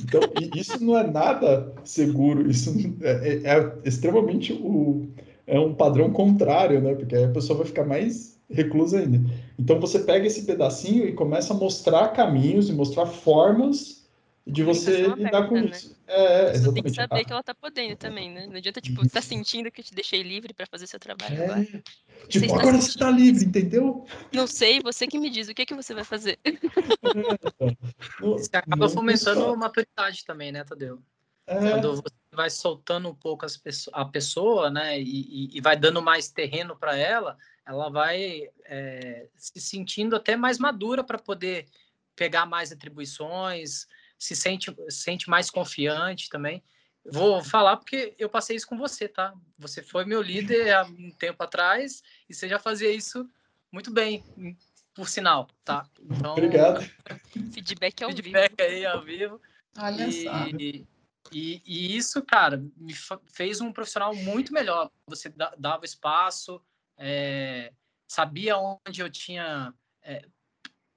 Então, isso não é nada seguro, isso é, é, é extremamente o, é um padrão contrário, né? Porque aí a pessoa vai ficar mais reclusa ainda. Então você pega esse pedacinho e começa a mostrar caminhos e mostrar formas de você lidar com né? isso. É, você tem que saber que ela tá podendo também, né? Não adianta, tipo, tá sentindo que eu te deixei livre para fazer seu trabalho é. agora. Tipo, você agora você tá livre, entendeu? Não sei, você que me diz o que, que você vai fazer. Você acaba fomentando maturidade também, né, Tadeu? É. Quando você vai soltando um pouco a pessoa, né, e, e, vai dando mais terreno para ela, ela vai é, se sentindo até mais madura para poder pegar mais atribuições, se sente, sente mais confiante também. Vou falar porque eu passei isso com você, tá? Você foi meu líder há um tempo atrás e você já fazia isso muito bem, por sinal, tá? Então, Obrigado. Feedback ao feedback vivo. aí ao vivo. Olha e, só. E, e, isso, cara, me fez um profissional muito melhor. Você dava espaço, é, sabia onde eu tinha é,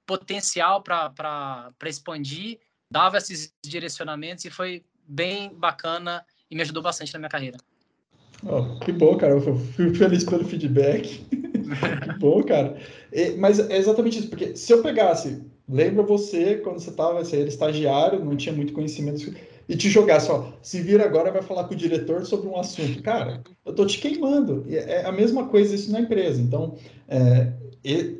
potencial para expandir, dava esses direcionamentos e foi bem bacana e me ajudou bastante na minha carreira. Oh, que bom, cara. Eu fico feliz pelo feedback. que bom, cara. E, mas é exatamente isso, porque se eu pegasse, lembra você quando você estava, você era estagiário, não tinha muito conhecimento e te jogasse, ó, se vira agora vai falar com o diretor sobre um assunto. Cara, eu tô te queimando. É a mesma coisa isso na empresa. Então, é,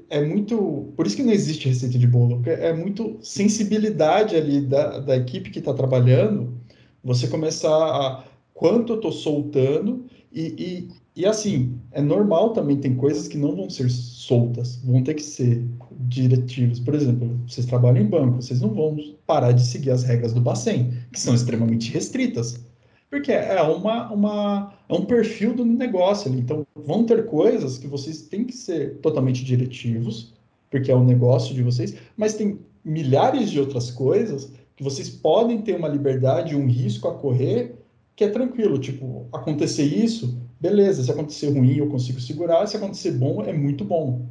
é muito. Por isso que não existe receita de bolo, porque é muito sensibilidade ali da, da equipe que está trabalhando. Você começar a quanto eu estou soltando e, e, e, assim, é normal também, tem coisas que não vão ser soltas, vão ter que ser diretivas. Por exemplo, vocês trabalham em banco, vocês não vão parar de seguir as regras do Bacen, que são extremamente restritas. Porque é, uma, uma, é um perfil do negócio. Então, vão ter coisas que vocês têm que ser totalmente diretivos, porque é o negócio de vocês, mas tem milhares de outras coisas que vocês podem ter uma liberdade, um risco a correr, que é tranquilo. Tipo, acontecer isso, beleza. Se acontecer ruim, eu consigo segurar. Se acontecer bom, é muito bom.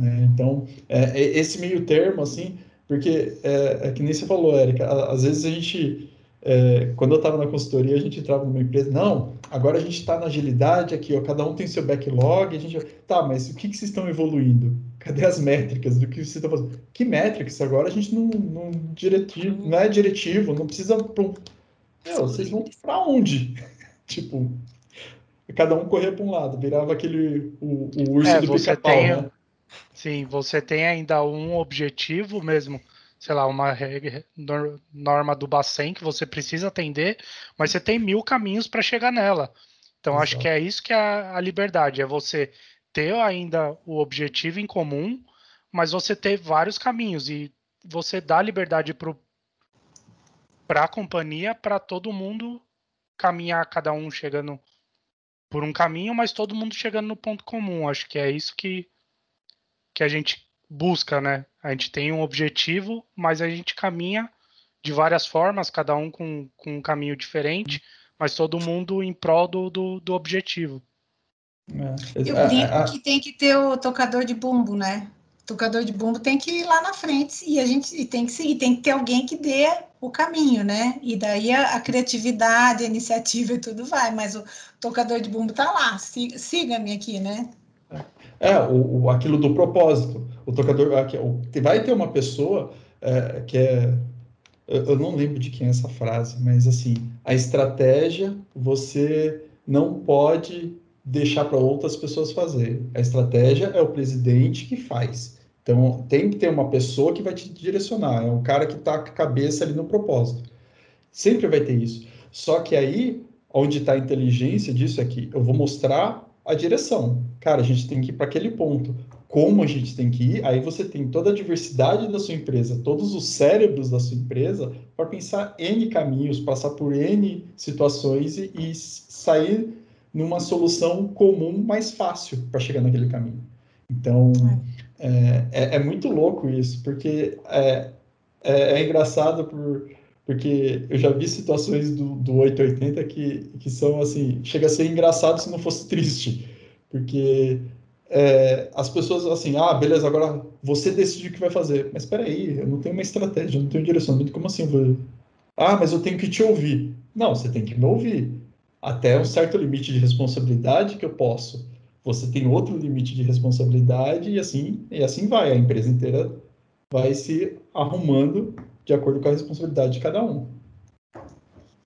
Né? Então, é, é esse meio termo, assim, porque é, é que nem você falou, Érica, às vezes a gente é, quando eu estava na consultoria, a gente entrava numa empresa, não, agora a gente está na agilidade aqui, ó, cada um tem seu backlog, a gente, tá, mas o que, que vocês estão evoluindo? Cadê as métricas do que vocês estão fazendo? Que métricas? Agora a gente não, não, diretivo, não é diretivo, não precisa... Meu, vocês vão para onde? tipo, cada um corria para um lado, virava aquele, o, o urso é, do pica-pau, né? Sim, você tem ainda um objetivo mesmo, sei lá, uma norma do Bacen que você precisa atender, mas você tem mil caminhos para chegar nela. Então, Exato. acho que é isso que é a liberdade, é você ter ainda o objetivo em comum, mas você ter vários caminhos e você dá liberdade para a companhia, para todo mundo caminhar, cada um chegando por um caminho, mas todo mundo chegando no ponto comum. Acho que é isso que, que a gente busca, né? A gente tem um objetivo, mas a gente caminha de várias formas, cada um com, com um caminho diferente, mas todo mundo em prol do, do, do objetivo. É. Eu brinco que tem que ter o tocador de bumbo, né? Tocador de bumbo tem que ir lá na frente e a gente e tem que seguir, tem que ter alguém que dê o caminho, né? E daí a, a criatividade, a iniciativa e tudo vai, mas o tocador de bumbo tá lá, siga-me aqui, né? É, o, o, aquilo do propósito. O tocador. Vai ter uma pessoa é, que é. Eu, eu não lembro de quem é essa frase, mas assim, a estratégia você não pode deixar para outras pessoas fazer. A estratégia é o presidente que faz. Então, tem que ter uma pessoa que vai te direcionar, é um cara que está com a cabeça ali no propósito. Sempre vai ter isso. Só que aí, onde está a inteligência disso é que eu vou mostrar a direção. Cara, a gente tem que ir para aquele ponto. Como a gente tem que ir, aí você tem toda a diversidade da sua empresa, todos os cérebros da sua empresa para pensar N caminhos, passar por N situações e, e sair numa solução comum mais fácil para chegar naquele caminho. Então, é, é, é muito louco isso, porque é, é, é engraçado por, porque eu já vi situações do, do 880 que, que são assim, chega a ser engraçado se não fosse triste, porque é, as pessoas assim, ah, beleza, agora você decide o que vai fazer, mas espera aí, eu não tenho uma estratégia, eu não tenho um direcionamento, como assim? Vou... Ah, mas eu tenho que te ouvir. Não, você tem que me ouvir. Até um certo limite de responsabilidade que eu posso. Você tem outro limite de responsabilidade e assim, e assim vai, a empresa inteira vai se arrumando de acordo com a responsabilidade de cada um.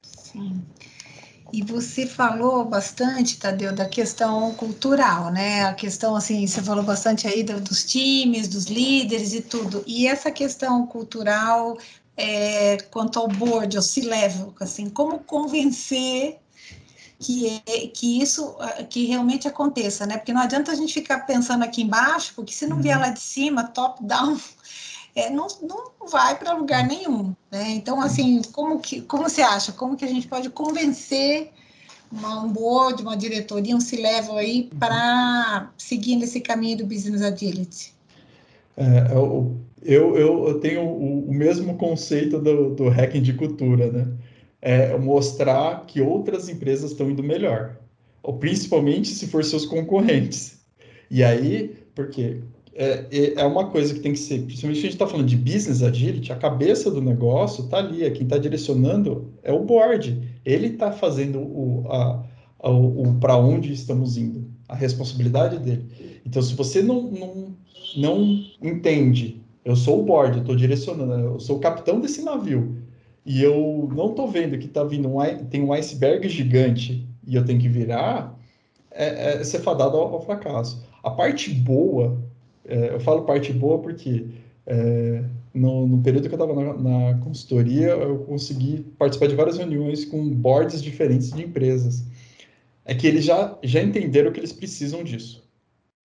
Sim. E você falou bastante, Tadeu, da questão cultural, né? A questão, assim, você falou bastante aí dos times, dos líderes e tudo. E essa questão cultural é, quanto ao board, ao C-level, assim, como convencer que, é, que isso que realmente aconteça, né? Porque não adianta a gente ficar pensando aqui embaixo, porque se não vier uhum. lá de cima, top down, é, não, não vai para lugar nenhum, né? Então, assim, como que como você acha? Como que a gente pode convencer uma, um board, uma diretoria, um C-level aí uhum. para seguir nesse caminho do business agility? É, eu, eu, eu tenho o, o mesmo conceito do, do hacking de cultura, né? É mostrar que outras empresas estão indo melhor, ou principalmente se for seus concorrentes. E aí, porque é, é, é uma coisa que tem que ser, principalmente a gente está falando de business agility, a cabeça do negócio está ali, é quem está direcionando é o board. Ele está fazendo o, a, o para onde estamos indo, a responsabilidade dele. Então, se você não, não, não entende eu sou o board, eu estou direcionando, eu sou o capitão desse navio. E eu não estou vendo que tá vindo um, tem um iceberg gigante e eu tenho que virar, é, é ser fadado ao, ao, fracasso. A parte boa, é, eu falo parte boa porque é, no, no, período que eu estava na, na, consultoria, eu consegui participar de várias reuniões com boards diferentes de empresas. É que eles já, já entenderam que eles precisam disso.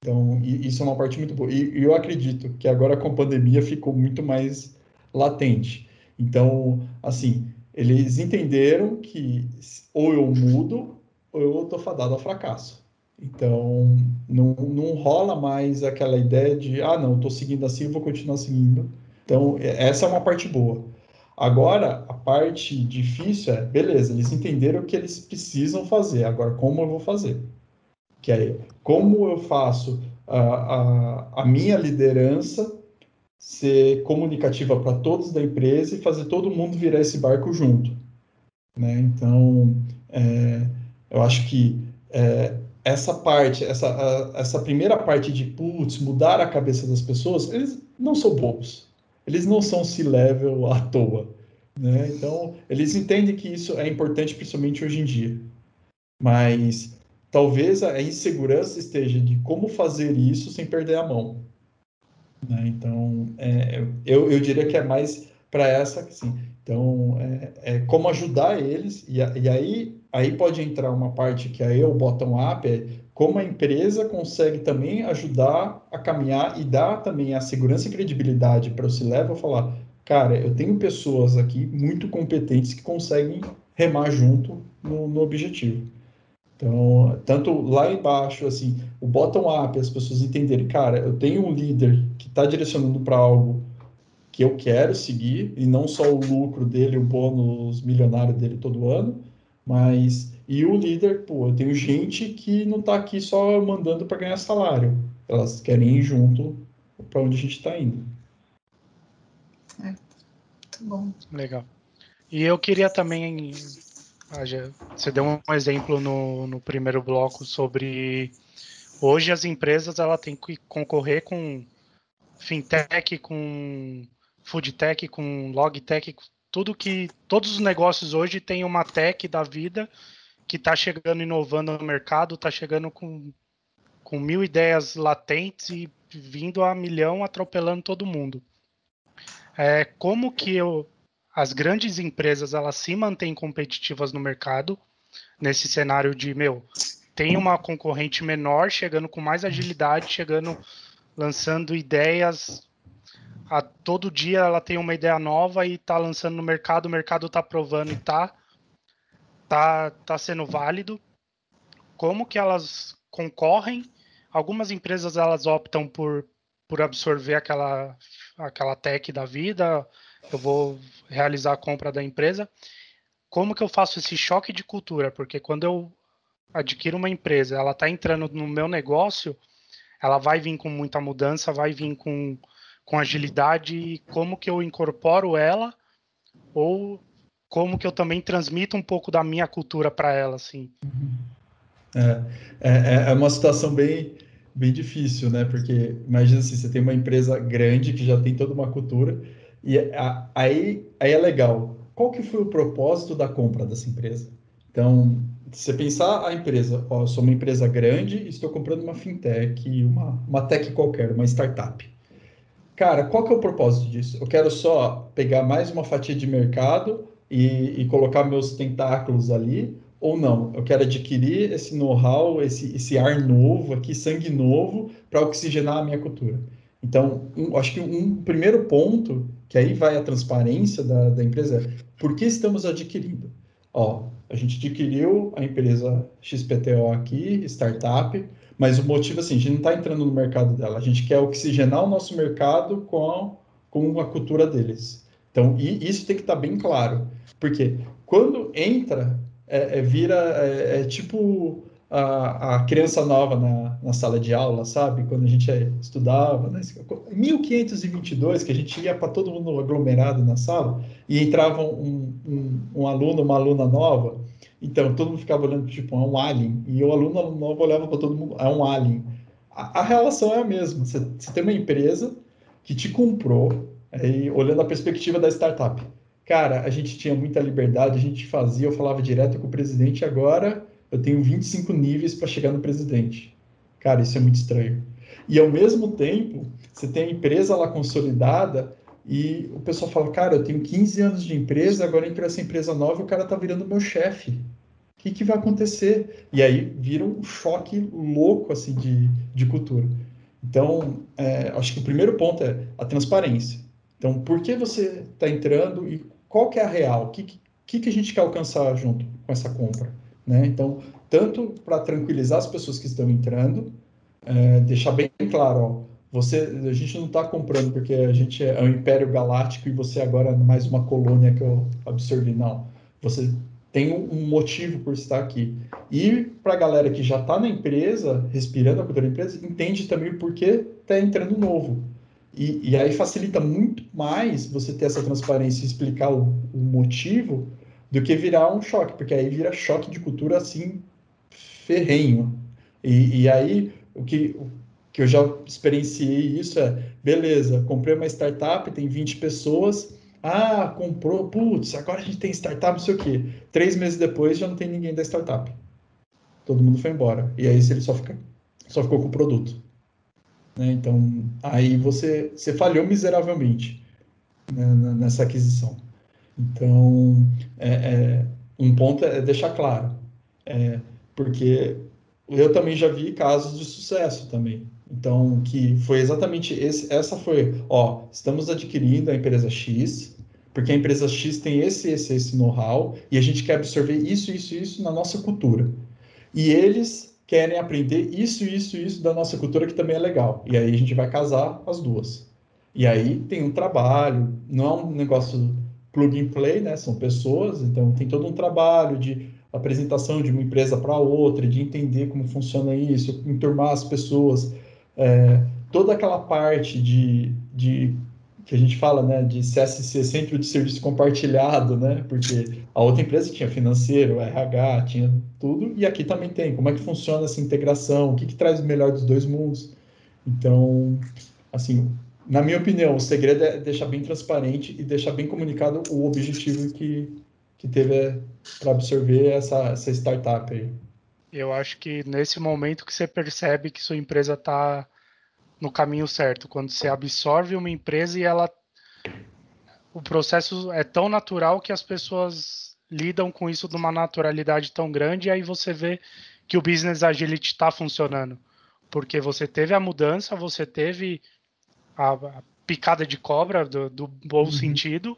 Então, isso é uma parte muito boa. E eu acredito que agora com a pandemia ficou muito mais latente. Então, assim, eles entenderam que ou eu mudo ou eu estou fadado ao fracasso. Então, não, não rola mais aquela ideia de, ah, não, estou seguindo assim, vou continuar seguindo. Então, essa é uma parte boa. Agora, a parte difícil é, beleza, eles entenderam o que eles precisam fazer, agora como eu vou fazer? que é como eu faço a, a, a minha liderança ser comunicativa para todos da empresa e fazer todo mundo virar esse barco junto. Né? Então, é, eu acho que é, essa parte, essa, a, essa primeira parte de, putz, mudar a cabeça das pessoas, eles não são bobos. Eles não são C-level à toa. Né? Então, eles entendem que isso é importante, principalmente hoje em dia. Mas talvez a insegurança esteja de como fazer isso sem perder a mão. Né? Então, é, eu, eu diria que é mais para essa, assim. Então, é, é, como ajudar eles, e, e, aí, aí pode entrar uma parte que aí é o bottom-up, é como a empresa consegue também ajudar a caminhar e dar também a segurança e credibilidade para o C-Level falar, cara, eu tenho pessoas aqui muito competentes que conseguem remar junto no, no objetivo. Então, tanto lá embaixo, assim, o bottom-up, as pessoas entenderem, cara, eu tenho um líder que está direcionando para algo que eu quero seguir, e não só o lucro dele, o bônus milionário dele todo ano, mas. E o líder, pô, eu tenho gente que não está aqui só mandando para ganhar salário, elas querem ir junto para onde a gente está indo. É, muito bom. Legal. E eu queria também ah, você deu um exemplo no, no primeiro bloco sobre hoje as empresas ela tem que concorrer com fintech, com foodtech, com logtech, tudo que todos os negócios hoje têm uma tech da vida que está chegando inovando no mercado, está chegando com, com mil ideias latentes e vindo a milhão atropelando todo mundo. É, como que eu as grandes empresas elas se mantêm competitivas no mercado nesse cenário de meu tem uma concorrente menor chegando com mais agilidade chegando lançando ideias a todo dia ela tem uma ideia nova e está lançando no mercado o mercado está provando e tá tá tá sendo válido como que elas concorrem algumas empresas elas optam por por absorver aquela aquela tech da vida eu vou realizar a compra da empresa. Como que eu faço esse choque de cultura? Porque quando eu adquiro uma empresa, ela está entrando no meu negócio, ela vai vir com muita mudança, vai vir com, com agilidade. E como que eu incorporo ela? Ou como que eu também transmito um pouco da minha cultura para ela, assim? É, é, é uma situação bem, bem difícil, né? Porque imagina assim, você tem uma empresa grande que já tem toda uma cultura e a, aí, aí é legal. Qual que foi o propósito da compra dessa empresa? Então, você pensar a empresa, ó, eu sou uma empresa grande estou comprando uma fintech, uma, uma tech qualquer, uma startup. cara, qual que é o propósito disso? Eu quero só pegar mais uma fatia de mercado e, e colocar meus tentáculos ali, ou não? Eu quero adquirir esse know-how, esse, esse ar novo aqui, sangue novo, para oxigenar a minha cultura. Então, um, acho que um primeiro ponto, que aí vai a transparência da, da empresa, é por que estamos adquirindo? Ó, a gente adquiriu a empresa XPTO aqui, startup, mas o motivo, assim, a gente não está entrando no mercado dela, a gente quer oxigenar o nosso mercado com, com a cultura deles. Então, isso tem que estar tá bem claro, porque quando entra, é, é vira, é, é tipo a, a criança nova na, na, sala de aula, sabe? Quando a gente estudava, né? em 1522, que a gente ia para todo mundo aglomerado na sala, e entrava um, um, um, aluno, uma aluna nova, então todo mundo ficava olhando, tipo, é um alien, e o aluno, aluno novo olhava para todo mundo, é um alien. A, a relação é a mesma, você, você, tem uma empresa que te comprou, aí, olhando a perspectiva da startup. Cara, a gente tinha muita liberdade, a gente fazia, eu falava direto com o presidente, agora eu tenho 25 níveis para chegar no presidente. Cara, isso é muito estranho. E ao mesmo tempo, você tem a empresa lá consolidada e o pessoal fala, cara, eu tenho 15 anos de empresa, agora entrou essa empresa nova e o cara tá virando meu chefe. O que, que vai acontecer? E aí vira um choque louco assim de, de cultura. Então, é, acho que o primeiro ponto é a transparência. Então, por que você está entrando e qual que é a real? O que, que, que a gente quer alcançar junto com essa compra? Né? Então, tanto para tranquilizar as pessoas que estão entrando, é, deixar bem claro, ó, você, a gente não está comprando porque a gente é um império galáctico e você agora é mais uma colônia que eu absorvi, não. Você tem um motivo por estar aqui. E para a galera que já está na empresa, respirando a cultura da empresa, entende também o porquê está entrando novo. E, e, aí facilita muito mais você ter essa transparência e explicar o, o motivo do que virar um choque, porque aí vira choque de cultura assim ferrenho. E, e aí o que, o que eu já experienciei isso é, beleza, comprei uma startup, tem 20 pessoas, ah, comprou, putz, agora a gente tem startup, não sei o quê. Três meses depois já não tem ninguém da startup. Todo mundo foi embora. E aí ele só, fica, só ficou com o produto. Né? Então, aí você, você falhou miseravelmente né, nessa aquisição. Então, é, é, um ponto é deixar claro, é, porque eu também já vi casos de sucesso também. Então, que foi exatamente esse, essa foi, ó, estamos adquirindo a empresa X, porque a empresa X tem esse, esse, esse know-how, e a gente quer absorver isso, isso, isso na nossa cultura. E eles querem aprender isso, isso, isso da nossa cultura, que também é legal. E aí a gente vai casar as duas. E aí tem um trabalho, não é um negócio plug and play, né? São pessoas, então tem todo um trabalho de apresentação de uma empresa para outra, de entender como funciona isso, enturmar as pessoas, é, toda aquela parte de, de que a gente fala, né, de CSC, Centro de Serviço Compartilhado, né, porque a outra empresa tinha financeiro, RH, tinha tudo, e aqui também tem. Como é que funciona essa integração? O que, que traz o melhor dos dois mundos? Então, assim, na minha opinião, o segredo é deixar bem transparente e deixar bem comunicado o objetivo que, que teve para absorver essa, essa startup aí. Eu acho que nesse momento que você percebe que sua empresa está no caminho certo, quando você absorve uma empresa e ela o processo é tão natural que as pessoas lidam com isso de uma naturalidade tão grande e aí você vê que o business agility está funcionando, porque você teve a mudança, você teve a, a picada de cobra do, do bom uhum. sentido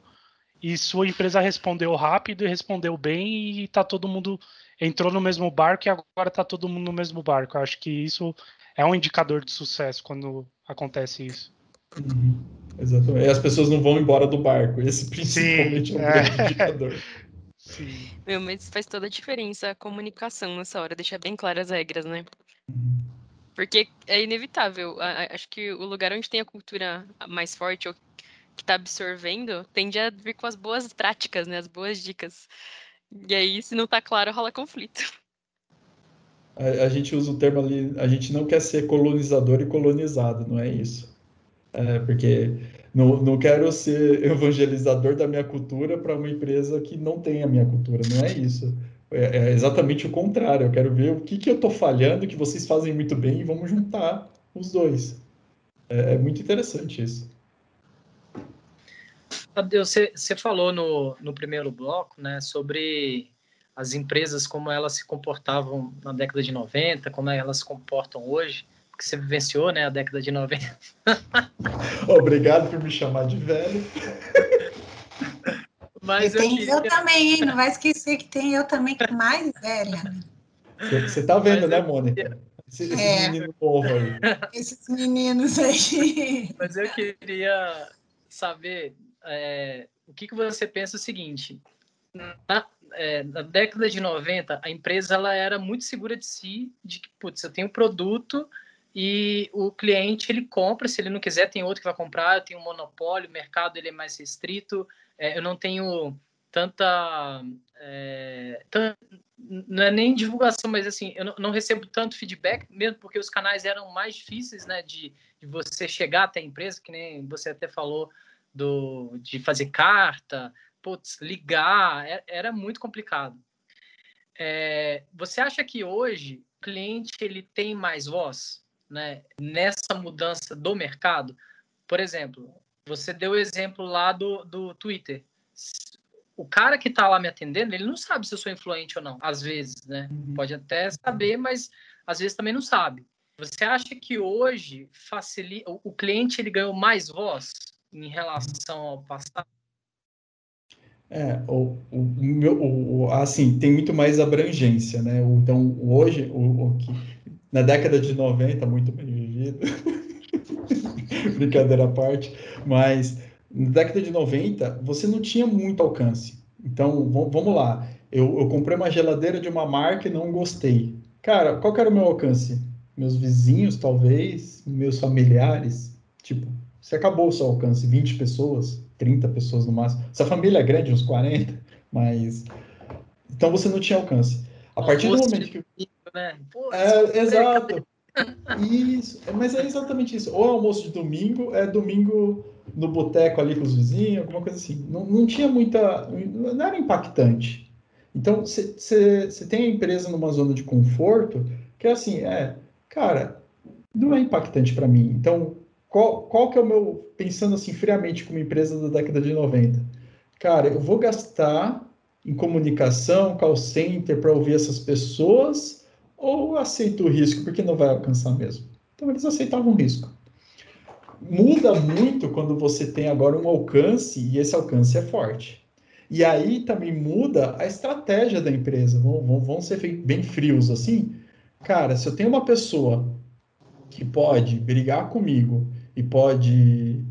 e sua empresa respondeu rápido e respondeu bem e tá todo mundo entrou no mesmo barco e agora tá todo mundo no mesmo barco. Eu acho que isso é um indicador de sucesso quando acontece isso. Uhum. Exatamente. E as pessoas não vão embora do barco. Esse principalmente Sim, é um é. grande indicador. Sim. Meu, mas faz toda a diferença a comunicação nessa hora, deixar bem claras as regras, né? Uhum. Porque é inevitável. Acho que o lugar onde tem a cultura mais forte, ou que está absorvendo, tende a vir com as boas práticas, né? As boas dicas. E aí, se não está claro, rola conflito. A, a, gente usa o termo ali, a gente não quer ser colonizador e colonizado, não é isso. É, porque não, não quero ser evangelizador da minha cultura para uma empresa que não tem a minha cultura, não é isso. É, é exatamente o contrário. Eu quero ver o que, que eu estou falhando, que vocês fazem muito bem e vamos juntar os dois. É, é muito interessante isso. Você, você falou no, no primeiro bloco, né, sobre as empresas, como elas se comportavam na década de 90, como elas se comportam hoje, que você vivenciou, né, a década de 90. Obrigado por me chamar de velho. Mas eu, eu, queria... eu também, hein? Não vai esquecer que tem eu também que mais velha. Você tá vendo, Mas né, Mônica? Esse, esse é. menino novo aí. Esses meninos aí. Mas eu queria saber é, o que, que você pensa o seguinte. Na, é, na, década de 90, a empresa ela era muito segura de si, de que, putz, eu tenho um produto e o cliente ele compra, se ele não quiser tem outro que vai comprar, eu tenho um monopólio, o mercado ele é mais restrito, é, eu não tenho tanta, é, não é nem divulgação, mas assim, eu não, não, recebo tanto feedback, mesmo porque os canais eram mais difíceis, né, de, de você chegar até a empresa, que nem você até falou do, de fazer carta, putz, ligar, era, é, era muito complicado. É, você acha que hoje o cliente ele tem mais voz? né, nessa mudança do mercado? Por exemplo, você deu o exemplo lá do, do Twitter. O cara que está lá me atendendo, ele não sabe se eu sou influente ou não, às vezes, né? Uhum. Pode até saber, mas às vezes também não sabe. Você acha que hoje facilita, o cliente ele ganhou mais voz em relação ao passado? É, o, o, o, o, assim, tem muito mais abrangência, né? Então, hoje, o, o que na década de 90, muito bem vivido. Brincadeira à parte, mas na década de 90, você não tinha muito alcance. Então, vamos lá. Eu, eu, comprei uma geladeira de uma marca e não gostei. Cara, qual era o meu alcance? Meus vizinhos, talvez, meus familiares. Tipo, você acabou o seu alcance, 20 pessoas, 30 pessoas no máximo. Essa família é grande, uns 40, mas. Então você não tinha alcance. A partir do momento que né? Pô, é, exato. Isso, mas é exatamente isso. Ou é almoço de domingo, é domingo no boteco ali com os vizinhos, alguma coisa assim. Não, não tinha muita. Não era impactante. Então, você tem a empresa numa zona de conforto que é assim, é, cara, não é impactante para mim. Então, qual, qual que é o meu. Pensando assim, friamente, como empresa da década de 90? Cara, eu vou gastar em comunicação, call center, para ouvir essas pessoas ou aceita o risco porque não vai alcançar mesmo. Então eles aceitavam o risco. Muda muito quando você tem agora um alcance e esse alcance é forte. E aí também muda a estratégia da empresa. Vão, vão ser bem frios assim. Cara, se eu tenho uma pessoa que pode brigar comigo e pode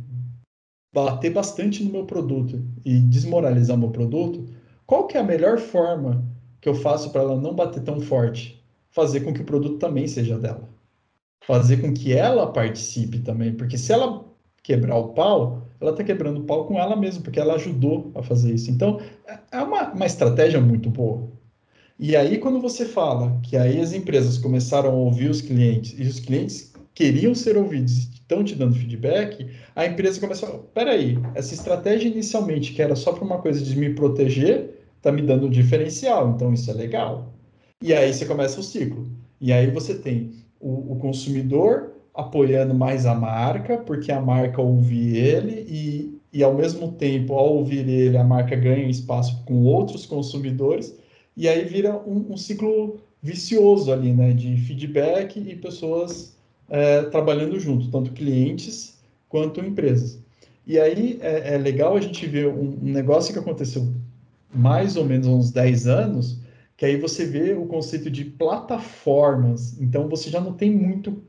bater bastante no meu produto e desmoralizar meu produto, qual que é a melhor forma que eu faço para ela não bater tão forte? Fazer com que o produto também seja dela. Fazer com que ela participe também, porque se ela quebrar o pau, ela está quebrando o pau com ela mesma, porque ela ajudou a fazer isso. Então, é uma, uma estratégia muito boa. E aí, quando você fala que aí as empresas começaram a ouvir os clientes e os clientes queriam ser ouvidos estão te dando feedback, a empresa começa a falar, peraí, essa estratégia inicialmente, que era só para uma coisa de me proteger, está me dando um diferencial, então isso é legal. E aí você começa o ciclo. E aí você tem o, o consumidor apoiando mais a marca, porque a marca ouve ele e, e ao mesmo tempo, ao ouvir ele, a marca ganha espaço com outros consumidores e aí vira um, um ciclo vicioso ali, né, de feedback e pessoas é, trabalhando junto, tanto clientes quanto empresas. E aí é, é legal a gente ver um, um negócio que aconteceu mais ou menos há uns 10 anos, que aí você vê o conceito de plataformas. Então você já não tem muito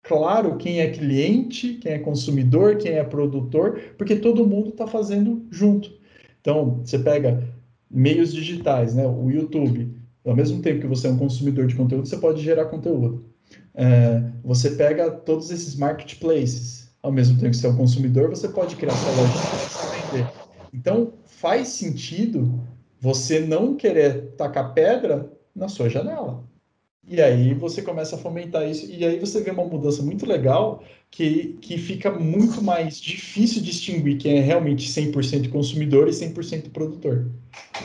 claro quem é cliente, quem é consumidor, quem é produtor, porque todo mundo está fazendo junto. Então você pega meios digitais, né? O YouTube. Ao mesmo tempo que você é um consumidor de conteúdo, você pode gerar conteúdo. É, você pega todos esses marketplaces. Ao mesmo tempo que você é um consumidor, você pode criar sua loja. Então faz sentido você não querer tacar pedra na sua janela. E aí você começa a fomentar isso, e aí você vê uma mudança muito legal que, que fica muito mais difícil distinguir quem é realmente 100% consumidor e 100% produtor.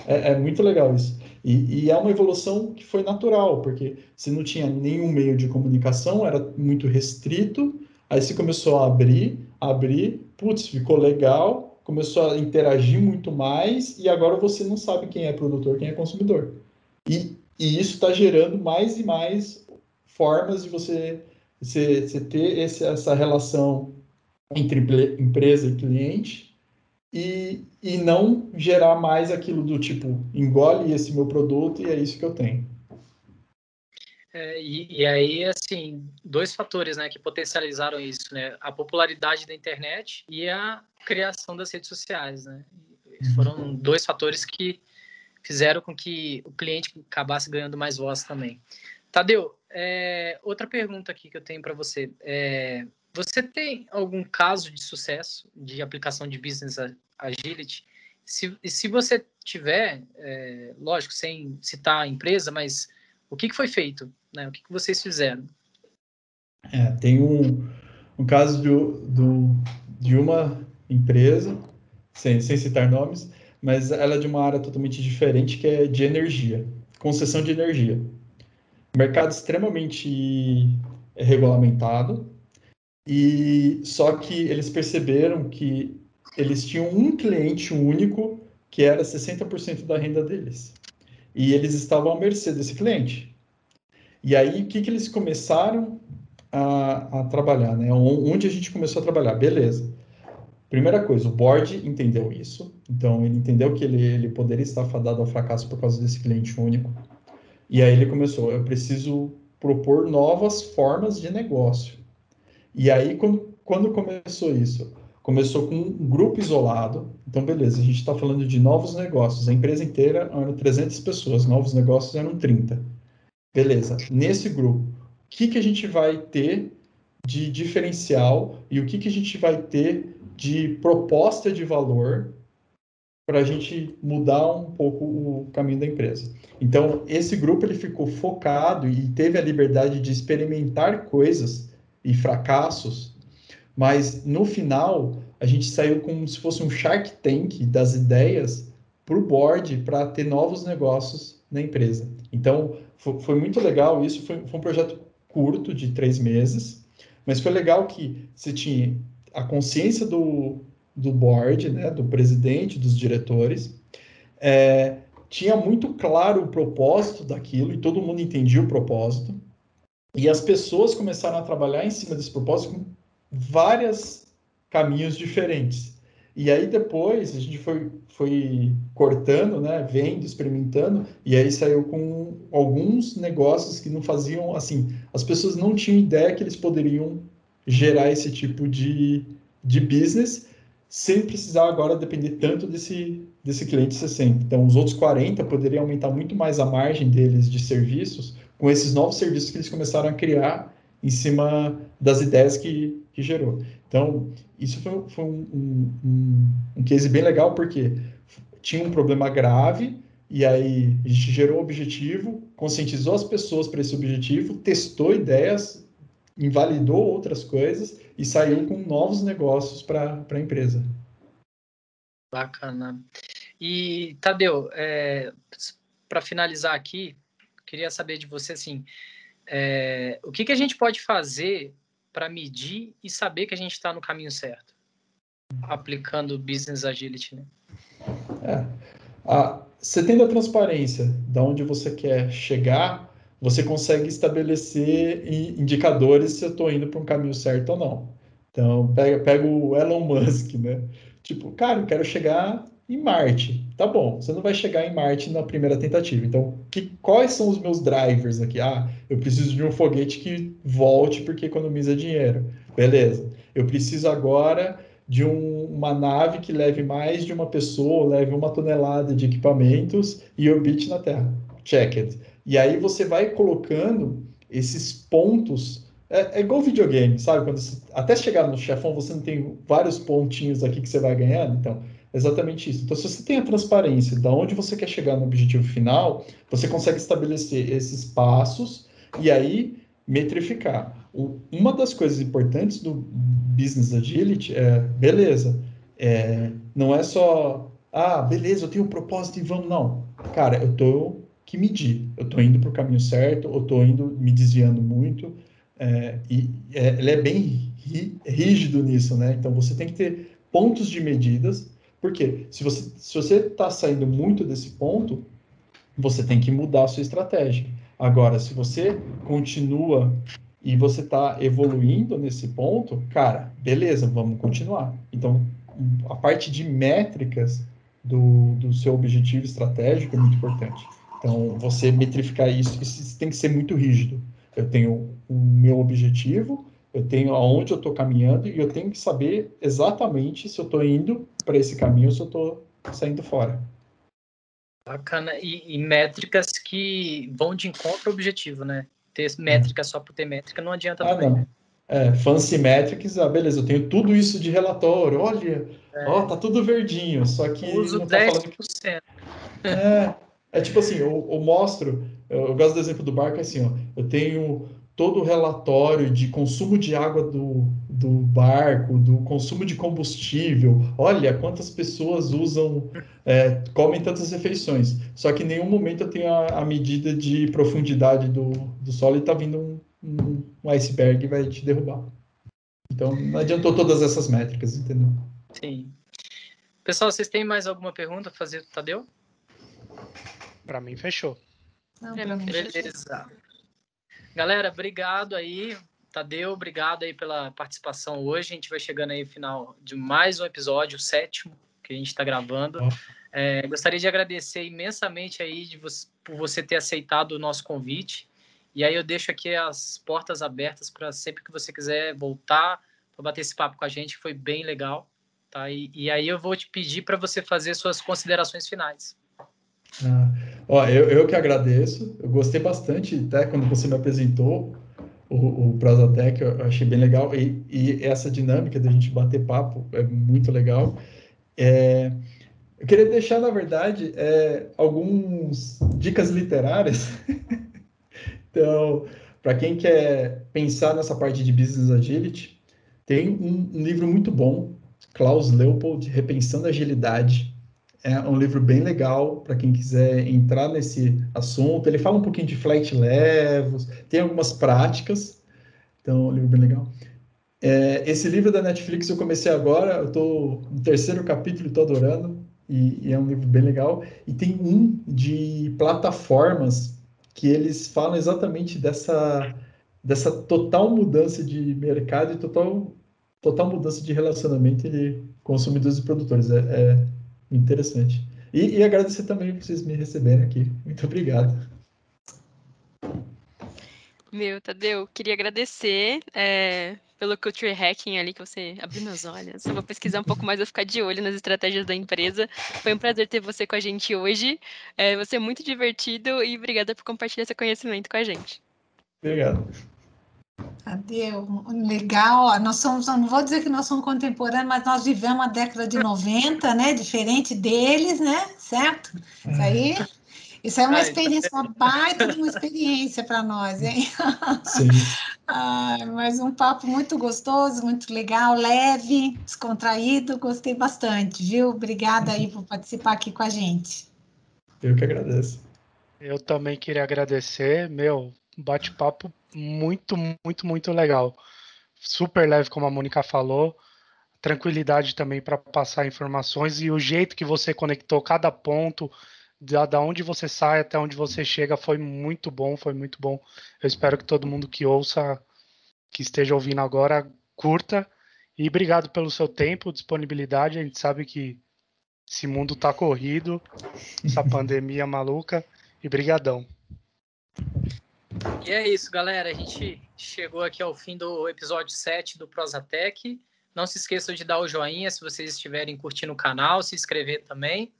É, é, muito legal isso. E, e, é uma evolução que foi natural, porque você não tinha nenhum meio de comunicação, era muito restrito, aí você começou a abrir, abrir, putz, ficou legal, começou a interagir muito mais e agora você não sabe quem é produtor, quem é consumidor. E, e isso está gerando mais e mais formas de você, você, você ter esse, essa relação entre empresa e cliente e, e não gerar mais aquilo do tipo, engole esse meu produto e é isso que eu tenho. É, e, e, aí, assim, dois fatores, né, que potencializaram isso, né, a popularidade da internet e a criação das redes sociais, né, foram dois fatores que fizeram com que o cliente acabasse ganhando mais voz também. Tadeu, é, outra pergunta aqui que eu tenho para você, é, você tem algum caso de sucesso de aplicação de business agility? Se, se você tiver, é, lógico, sem citar a empresa, mas o que, que foi feito? Né? O que, que vocês fizeram? É, tem um, um caso do, de uma empresa, sem, sem citar nomes, mas ela é de uma área totalmente diferente, que é de energia, concessão de energia. Mercado extremamente regulamentado, e só que eles perceberam que eles tinham um cliente único que era 60% da renda deles. E eles estavam à mercê desse cliente. E aí, o que, que eles começaram a, a trabalhar? Né? Onde a gente começou a trabalhar? Beleza. Primeira coisa, o board entendeu isso. Então, ele entendeu que ele, ele poderia estar fadado ao fracasso por causa desse cliente único. E aí ele começou, eu preciso propor novas formas de negócio. E aí, quando, quando começou isso? Começou com um grupo isolado. Então, beleza, a gente está falando de novos negócios. A empresa inteira eram 300 pessoas, novos negócios eram 30. Beleza, nesse grupo, o que, que a gente vai ter de diferencial e o que, que a gente vai ter de proposta de valor para a gente mudar um pouco o caminho da empresa. Então, esse grupo ele ficou focado e teve a liberdade de experimentar coisas e fracassos, mas no final a gente saiu como se fosse um Shark Tank das ideias para o board para ter novos negócios na empresa. Então, foi, foi muito legal isso. Foi, foi um projeto curto, de três meses, mas foi legal que você tinha a consciência do, do board, né, do presidente, dos diretores, é, tinha muito claro o propósito daquilo e todo mundo entendia o propósito. E as pessoas começaram a trabalhar em cima desse propósito com vários caminhos diferentes. E aí depois a gente foi, foi cortando, né, vendo, experimentando, e aí saiu com alguns negócios que não faziam, assim, as pessoas não tinham ideia que eles poderiam gerar esse tipo de, de business sem precisar agora depender tanto desse, desse cliente 60. Então, os outros 40 poderiam aumentar muito mais a margem deles de serviços com esses novos serviços que eles começaram a criar em cima das ideias que, que gerou. Então, isso foi, foi um, um, um case bem legal, porque tinha um problema grave, e aí a gente gerou um objetivo, conscientizou as pessoas para esse objetivo, testou ideias, invalidou outras coisas e saiu com novos negócios para a empresa. Bacana. E, Tadeu, é, para finalizar aqui, queria saber de você, assim, é, o que, que a gente pode fazer para medir e saber que a gente está no caminho certo, aplicando Business Agility, né? É. Ah, você tendo a transparência de onde você quer chegar, você consegue estabelecer indicadores se eu estou indo para um caminho certo ou não. Então, pega, pega o Elon Musk, né? Tipo, cara, eu quero chegar em Marte. Tá bom, você não vai chegar em Marte na primeira tentativa. Então, que, quais são os meus drivers aqui? Ah, eu preciso de um foguete que volte porque economiza dinheiro. Beleza. Eu preciso agora de um, uma nave que leve mais de uma pessoa, leve uma tonelada de equipamentos e orbite na Terra. Check it. E aí você vai colocando esses pontos. É, é igual videogame, sabe? Quando você, até chegar no chefão, você não tem vários pontinhos aqui que você vai ganhando. Então, exatamente isso. Então, se você tem a transparência de onde você quer chegar no objetivo final, você consegue estabelecer esses passos e aí metrificar. uma das coisas importantes do Business Agility é, beleza, é, não é só, ah, beleza, eu tenho um propósito e vamos, não. Cara, eu estou que medir. Eu estou indo para o caminho certo, ou estou indo me desviando muito. É, e é, ele é bem rígido nisso, né? Então você tem que ter pontos de medidas Por quê? Se você se você está saindo muito desse ponto, você tem que mudar a sua estratégia. Agora, se você continua e você está evoluindo nesse ponto, cara, beleza, vamos continuar. Então, a parte de métricas do, do seu objetivo estratégico é muito importante. Então, você metrificar isso, isso tem que ser muito rígido. Eu tenho o meu objetivo, eu tenho aonde eu estou caminhando e eu tenho que saber exatamente se eu estou indo para esse caminho ou se eu estou saindo fora. Bacana. E, e, métricas que vão de encontro ao objetivo, né? Ter métrica só por ter métrica não adianta ah, também. Não. É, fancy metrics, ah, beleza, eu tenho tudo isso de relatório, olha, é. ó, tá tudo verdinho, só que... Uso não tá 10%. Falando... É, é tipo assim, eu, eu mostro, eu, eu, gosto do exemplo do barco, é assim, ó, eu tenho todo o relatório de consumo de água do, do barco, do consumo de combustível. Olha quantas pessoas usam, é, comem tantas refeições. Só que em nenhum momento eu tenho a, a medida de profundidade do, do solo e está vindo um, um, um iceberg e vai te derrubar. Então não adiantou todas essas métricas, entendeu? Sim. Pessoal, vocês têm mais alguma pergunta para fazer, Tadeu? Para mim, fechou. Não, pra mim, Beleza. Fechou. Galera, obrigado aí. Tadeu, obrigado aí pela participação hoje. A gente vai chegando aí no final de mais um episódio, o sétimo, que a gente está gravando. É, gostaria de agradecer imensamente aí de você, por você ter aceitado o nosso convite. E aí eu deixo aqui as portas abertas para sempre que você quiser voltar para bater esse papo com a gente, que foi bem legal. Tá? E, e aí eu vou te pedir para você fazer suas considerações finais. Ah, ó, eu, eu que agradeço. Eu gostei bastante, até quando você me apresentou o, o Prozatec, eu achei bem legal. E, e essa dinâmica da gente bater papo é muito legal. É, eu queria deixar, na verdade, é, algumas dicas literárias. então, para quem quer pensar nessa parte de Business Agility, tem um, um livro muito bom, Klaus Leopold, Repensando a Agilidade é um livro bem legal para quem quiser entrar nesse assunto. Ele fala um pouquinho de flight levels, tem algumas práticas, então é um livro bem legal. É, esse livro da Netflix eu comecei agora, eu estou no terceiro capítulo e estou adorando, e, e, é um livro bem legal. E tem um de plataformas que eles falam exatamente dessa, dessa total mudança de mercado e total, total mudança de relacionamento de consumidores e produtores. É, é Interessante. E, e agradecer também por vocês me receberem aqui. Muito obrigado. Meu, Tadeu, queria agradecer é, pelo Culture Hacking ali, que você abriu meus olhos. Eu vou pesquisar um pouco mais, vou ficar de olho nas estratégias da empresa. Foi um prazer ter você com a gente hoje. É, você é muito divertido e obrigada por compartilhar seu conhecimento com a gente. Obrigado. Cadê? Legal. Nós somos, não vou dizer que nós somos contemporâneos, mas nós vivemos a década de 90, né? Diferente deles, né? Certo? Isso aí, isso é uma experiência, uma baita de uma experiência para nós, hein? Sim. Ah, mas um papo muito gostoso, muito legal, leve, descontraído, gostei bastante, viu? Obrigada aí por participar aqui com a gente. Eu que agradeço. Eu também queria agradecer, meu, bate-papo muito, muito, muito legal. Super leve, como a Mônica falou. Tranquilidade também para passar informações e o jeito que você conectou cada ponto, da, da onde você sai até onde você chega, foi muito bom, foi muito bom. Eu espero que todo mundo que ouça, que esteja ouvindo agora, curta. E obrigado pelo seu tempo, disponibilidade. A gente sabe que esse mundo tá corrido, essa pandemia maluca. E brigadão. E é isso, galera. A gente chegou aqui ao fim do episódio 7 do Prosatec. Não se esqueçam de dar o joinha se vocês estiverem curtindo o canal, se inscrever também.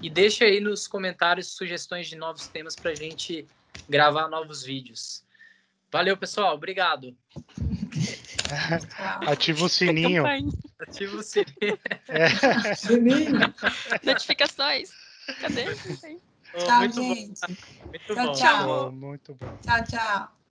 E deixe aí nos comentários sugestões de novos temas para a gente gravar novos vídeos. Valeu, pessoal. Obrigado. Ativa o sininho. Ativa o sininho. É. Sininho. Notificações. Cadê? Oh, tchau, muito gente. Bom. Muito tchau, bom. Tchau. Muito bom. Tchau, tchau.